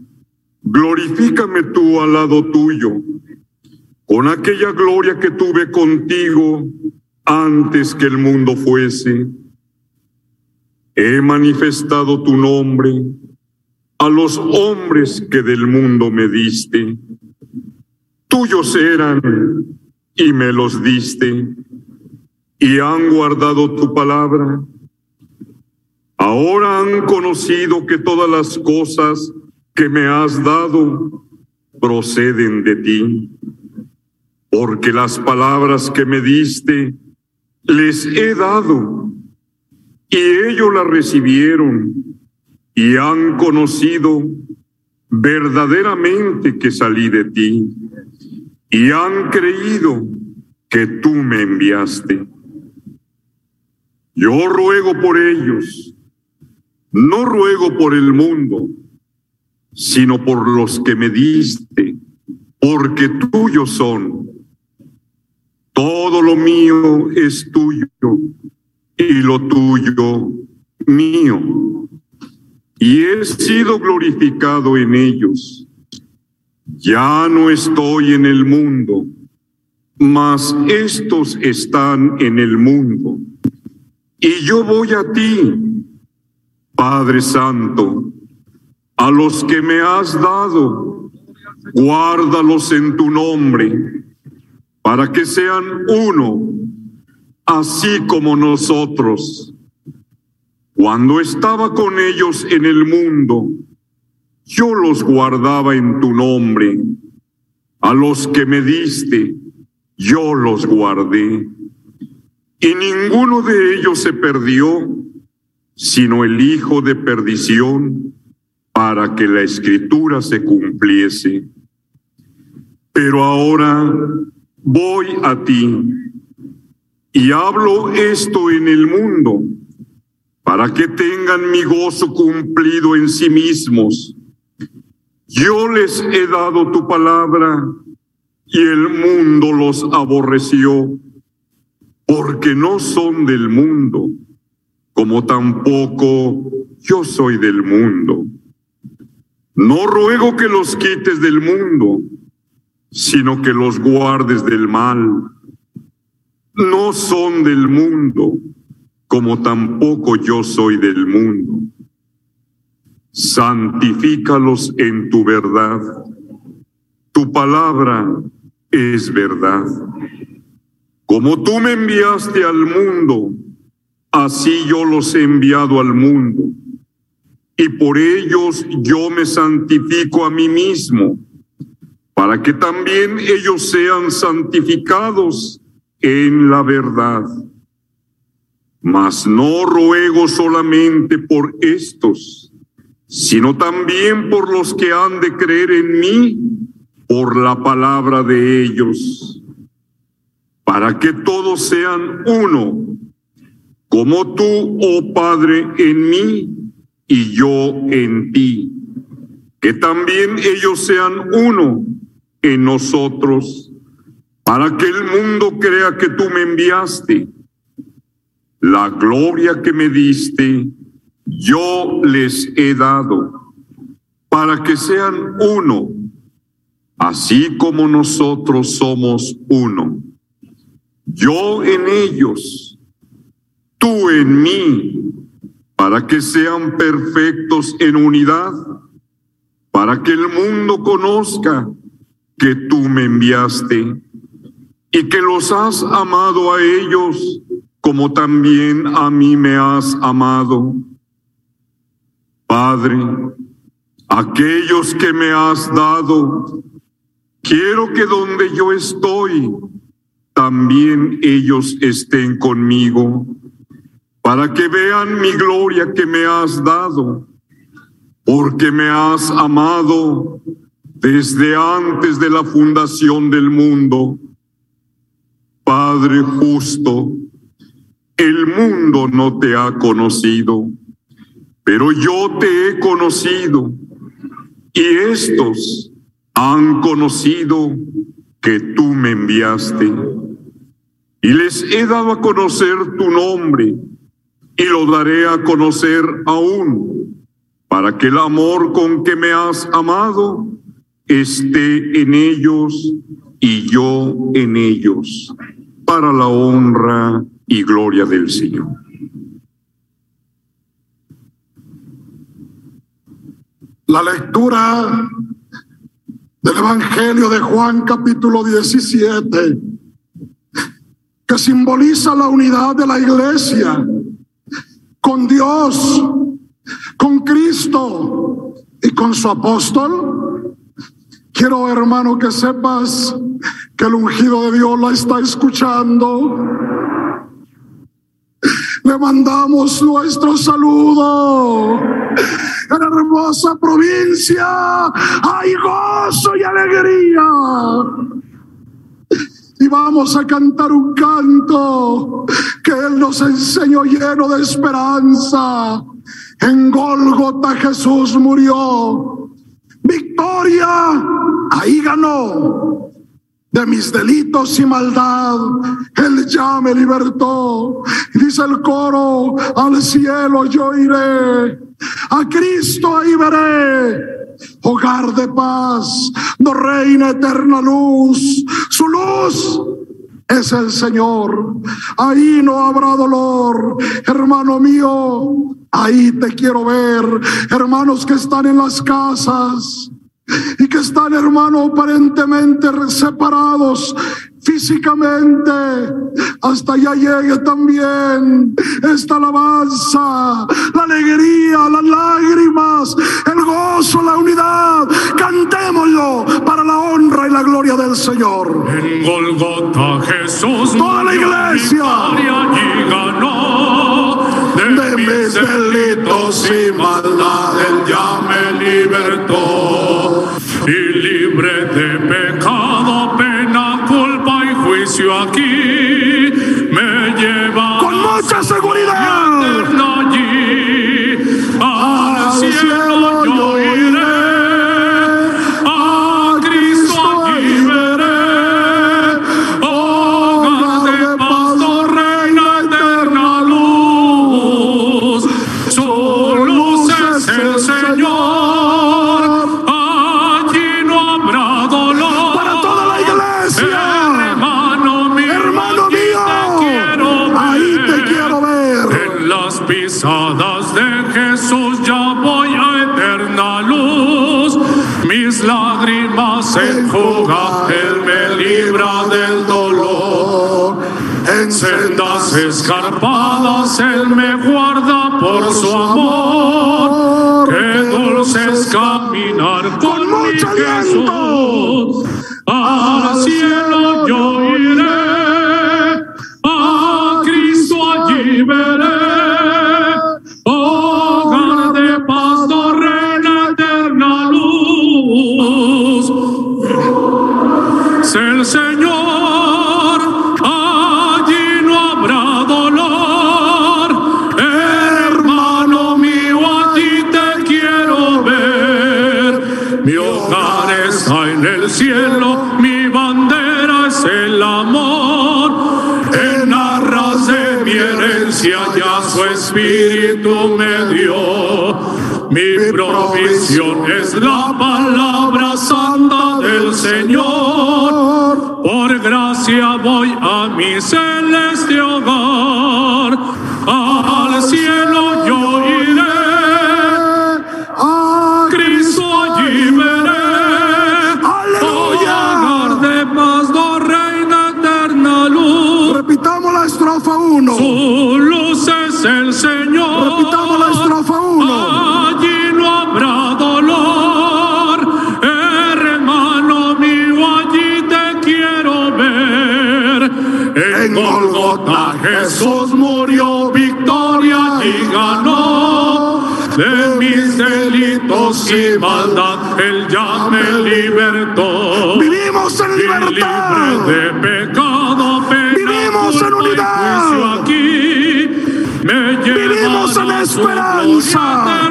glorifícame tú al lado tuyo, con aquella gloria que tuve contigo antes que el mundo fuese. He manifestado tu nombre a los hombres que del mundo me diste. Tuyos eran y me los diste, y han guardado tu palabra. Ahora han conocido que todas las cosas que me has dado proceden de ti, porque las palabras que me diste les he dado, y ellos las recibieron y han conocido verdaderamente que salí de ti, y han creído que tú me enviaste. Yo ruego por ellos, no ruego por el mundo, sino por los que me diste, porque tuyos son. Todo lo mío es tuyo y lo tuyo mío. Y he sido glorificado en ellos. Ya no estoy en el mundo, mas estos están en el mundo. Y yo voy a ti, Padre Santo, a los que me has dado, guárdalos en tu nombre, para que sean uno, así como nosotros. Cuando estaba con ellos en el mundo, yo los guardaba en tu nombre. A los que me diste, yo los guardé. Y ninguno de ellos se perdió, sino el hijo de perdición para que la escritura se cumpliese. Pero ahora voy a ti y hablo esto en el mundo para que tengan mi gozo cumplido en sí mismos. Yo les he dado tu palabra y el mundo los aborreció porque no son del mundo, como tampoco yo soy del mundo. No ruego que los quites del mundo, sino que los guardes del mal. No son del mundo, como tampoco yo soy del mundo. Santifícalos en tu verdad. Tu palabra es verdad. Como tú me enviaste al mundo, así yo los he enviado al mundo y por ellos yo me santifico a mí mismo, para que también ellos sean santificados en la verdad. Mas no ruego solamente por estos, sino también por los que han de creer en mí por la palabra de ellos, para que todos sean uno, como tú, oh Padre, en mí y yo en ti. Que también ellos sean uno en nosotros, para que el mundo crea que tú me enviaste. La gloria que me diste, yo les he dado, para que sean uno, así como nosotros somos uno. Yo en ellos, tú en mí para que sean perfectos en unidad, para que el mundo conozca que tú me enviaste y que los has amado a ellos como también a mí me has amado. Padre, aquellos que me has dado, quiero que donde yo estoy, también ellos estén conmigo para que vean mi gloria que me has dado, porque me has amado desde antes de la fundación del mundo. Padre justo, el mundo no te ha conocido, pero yo te he conocido y estos han conocido que tú me enviaste y les he dado a conocer tu nombre y lo daré a conocer aún, para que el amor con que me has amado esté en ellos y yo en ellos, para la honra y gloria del Señor. La lectura del Evangelio de Juan capítulo 17, que simboliza la unidad de la iglesia con Dios, con Cristo y con su apóstol. Quiero, hermano, que sepas que el ungido de Dios la está escuchando. Le mandamos nuestro saludo. En hermosa provincia hay gozo y alegría. Y vamos a cantar un canto que Él nos enseñó lleno de esperanza. En Gólgota Jesús murió. Victoria, ahí ganó de mis delitos y maldad, Él ya me libertó. Dice el coro, al cielo yo iré, a Cristo ahí veré. Hogar de paz, no reina eterna luz, luz es el Señor. Ahí no habrá dolor, hermano mío. Ahí te quiero ver, hermanos que están en las casas y que están, hermano, aparentemente separados físicamente. Hasta allá llegue también esta alabanza, la alegría, las lágrimas, el gozo, la unidad. Cantémoslo para la honra y la gloria del Señor. En Golgota Jesús Toda la iglesia. y ganó De mis delitos y maldad, Él ya me libertó lleva con Mi provisión es la palabra santa del Señor. Por gracia voy a mi celeste hogar. Al cielo yo iré. A Cristo allí veré. Aleluya. Hogar de paz, no reina eterna luz. Repitamos la estrofa 1. Su luz es el Señor. Jesús murió, victoria y ganó. De mis delitos y maldad, Él ya me libertó. Vivimos en Y libertad. libre de pecado, pena, Vivimos en unidad. juicio aquí. Me Vivimos en esperanza.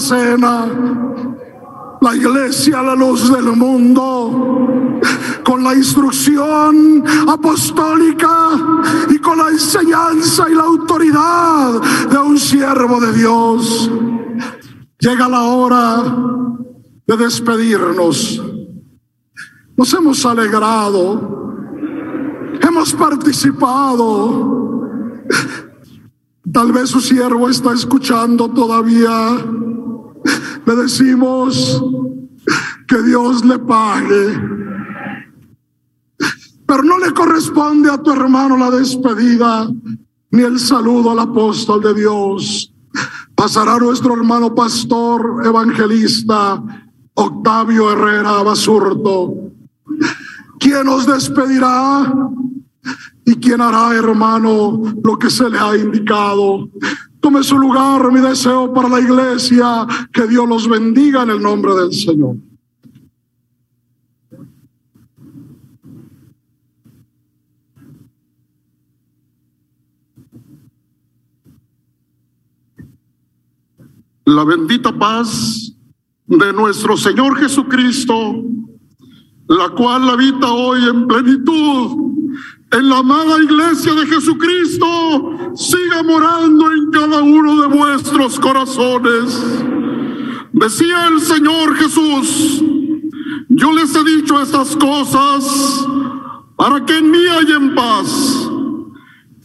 Santa Cena. la iglesia la luz del mundo, con la instrucción apostólica y con la enseñanza y la autoridad de un siervo de Dios. Llega la hora de despedirnos. Nos hemos alegrado, hemos participado. Tal vez su siervo está escuchando todavía le decimos que Dios le pague. Pero no le corresponde a tu hermano la despedida ni el saludo al apóstol de Dios. Pasará nuestro hermano pastor evangelista Octavio Herrera Basurto, quien nos despedirá y quien hará, hermano, lo que se le ha indicado. Tome su lugar, mi deseo para la iglesia. Que Dios los bendiga en el nombre del Señor. La bendita paz de nuestro Señor Jesucristo, la cual habita hoy en plenitud en la amada iglesia de Jesucristo siga morando en cada uno de vuestros corazones. Decía el Señor Jesús, yo les he dicho estas cosas para que en mí hayan paz.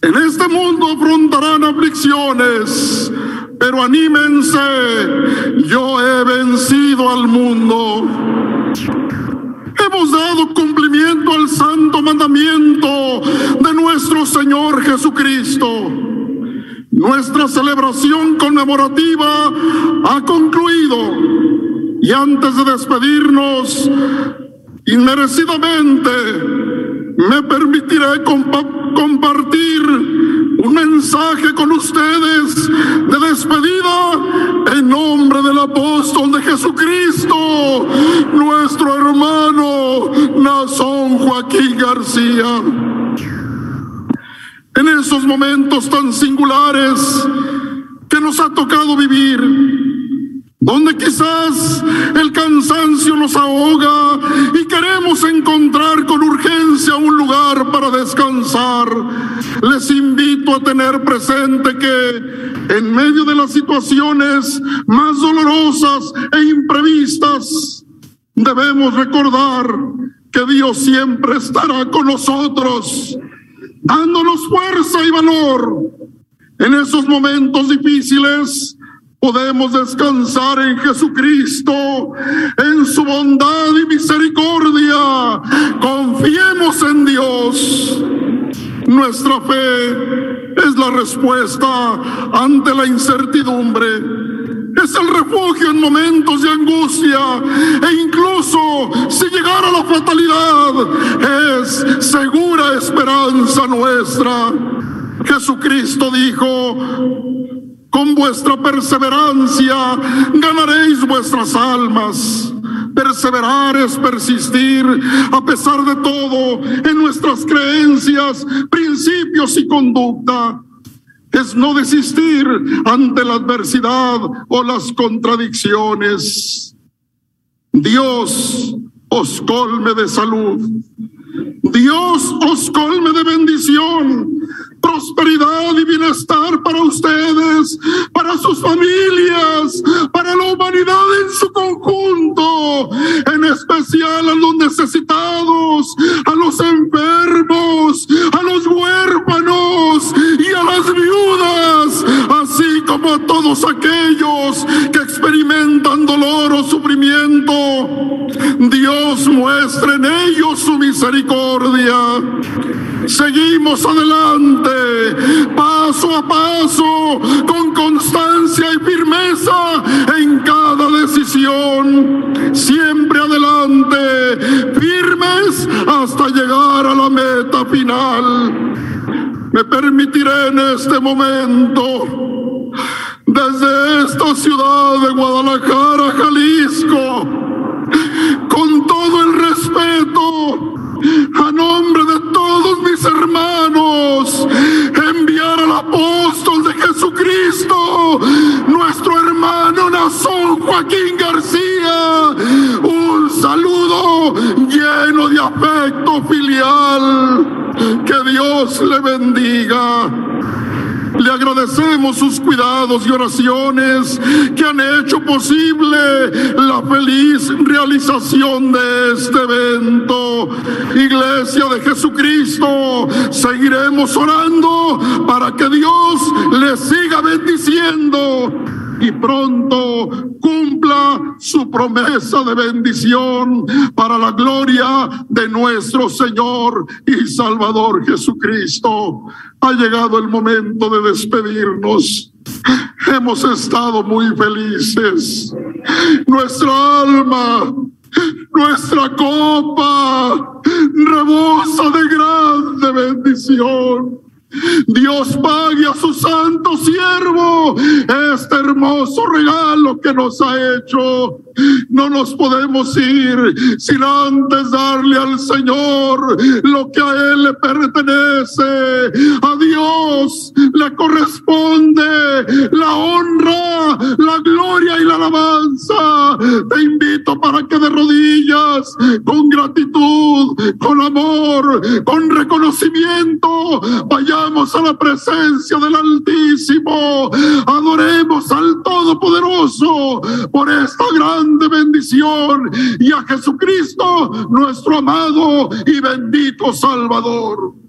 En este mundo afrontarán aflicciones, pero anímense, yo he vencido al mundo. Hemos dado cumplimiento al santo mandamiento de nuestro Señor Jesucristo. Nuestra celebración conmemorativa ha concluido y antes de despedirnos, inmerecidamente, me permitiré compartir un mensaje con ustedes de despedida en nombre del apóstol de Jesucristo, nuestro hermano Nazón Joaquín García. En esos momentos tan singulares que nos ha tocado vivir, donde quizás el cansancio nos ahoga y queremos encontrar con urgencia un lugar para descansar. Les invito a tener presente que en medio de las situaciones más dolorosas e imprevistas, debemos recordar que Dios siempre estará con nosotros, dándonos fuerza y valor en esos momentos difíciles Podemos descansar en Jesucristo, en su bondad y misericordia. Confiemos en Dios. Nuestra fe es la respuesta ante la incertidumbre. Es el refugio en momentos de angustia e incluso si llegara la fatalidad, es segura esperanza nuestra. Jesucristo dijo, con vuestra perseverancia ganaréis vuestras almas. Perseverar es persistir a pesar de todo en nuestras creencias, principios y conducta. Es no desistir ante la adversidad o las contradicciones. Dios os colme de salud. Dios os colme de bendición prosperidad y bienestar para ustedes, para sus familias, para la humanidad en su conjunto, en especial a los necesitados, a los enfermos, a los huérfanos y a las viudas, así como a todos aquellos que experimentan dolor Dios muestre en ellos su misericordia. Seguimos adelante paso a paso, con constancia y firmeza en cada decisión. Siempre adelante, firmes hasta llegar a la meta final. Me permitiré en este momento, desde esta ciudad de Guadalajara, Jalisco, con todo el respeto, a nombre de todos mis hermanos, enviar al apóstol de Jesucristo, nuestro hermano Nazón Joaquín García, un saludo lleno de afecto filial. Que Dios le bendiga. Le agradecemos sus cuidados y oraciones que han hecho posible la feliz realización de este evento. Iglesia de Jesucristo, seguiremos orando para que Dios le siga bendiciendo y pronto cumpla su promesa de bendición para la gloria de nuestro Señor y Salvador Jesucristo. Ha llegado el momento de despedirnos. Hemos estado muy felices. Nuestra alma, nuestra copa rebosa de grande bendición. Dios pague a su santo siervo este hermoso regalo que nos ha hecho. No nos podemos ir sin antes darle al Señor lo que a Él le pertenece. A Dios le corresponde la honra, la gloria y la alabanza. Te invito para que de rodillas, con gratitud, con amor, con reconocimiento, vayamos a la presencia del Altísimo. Adoremos al Todopoderoso por esta grande bendición y a Jesucristo, nuestro amado y bendito Salvador.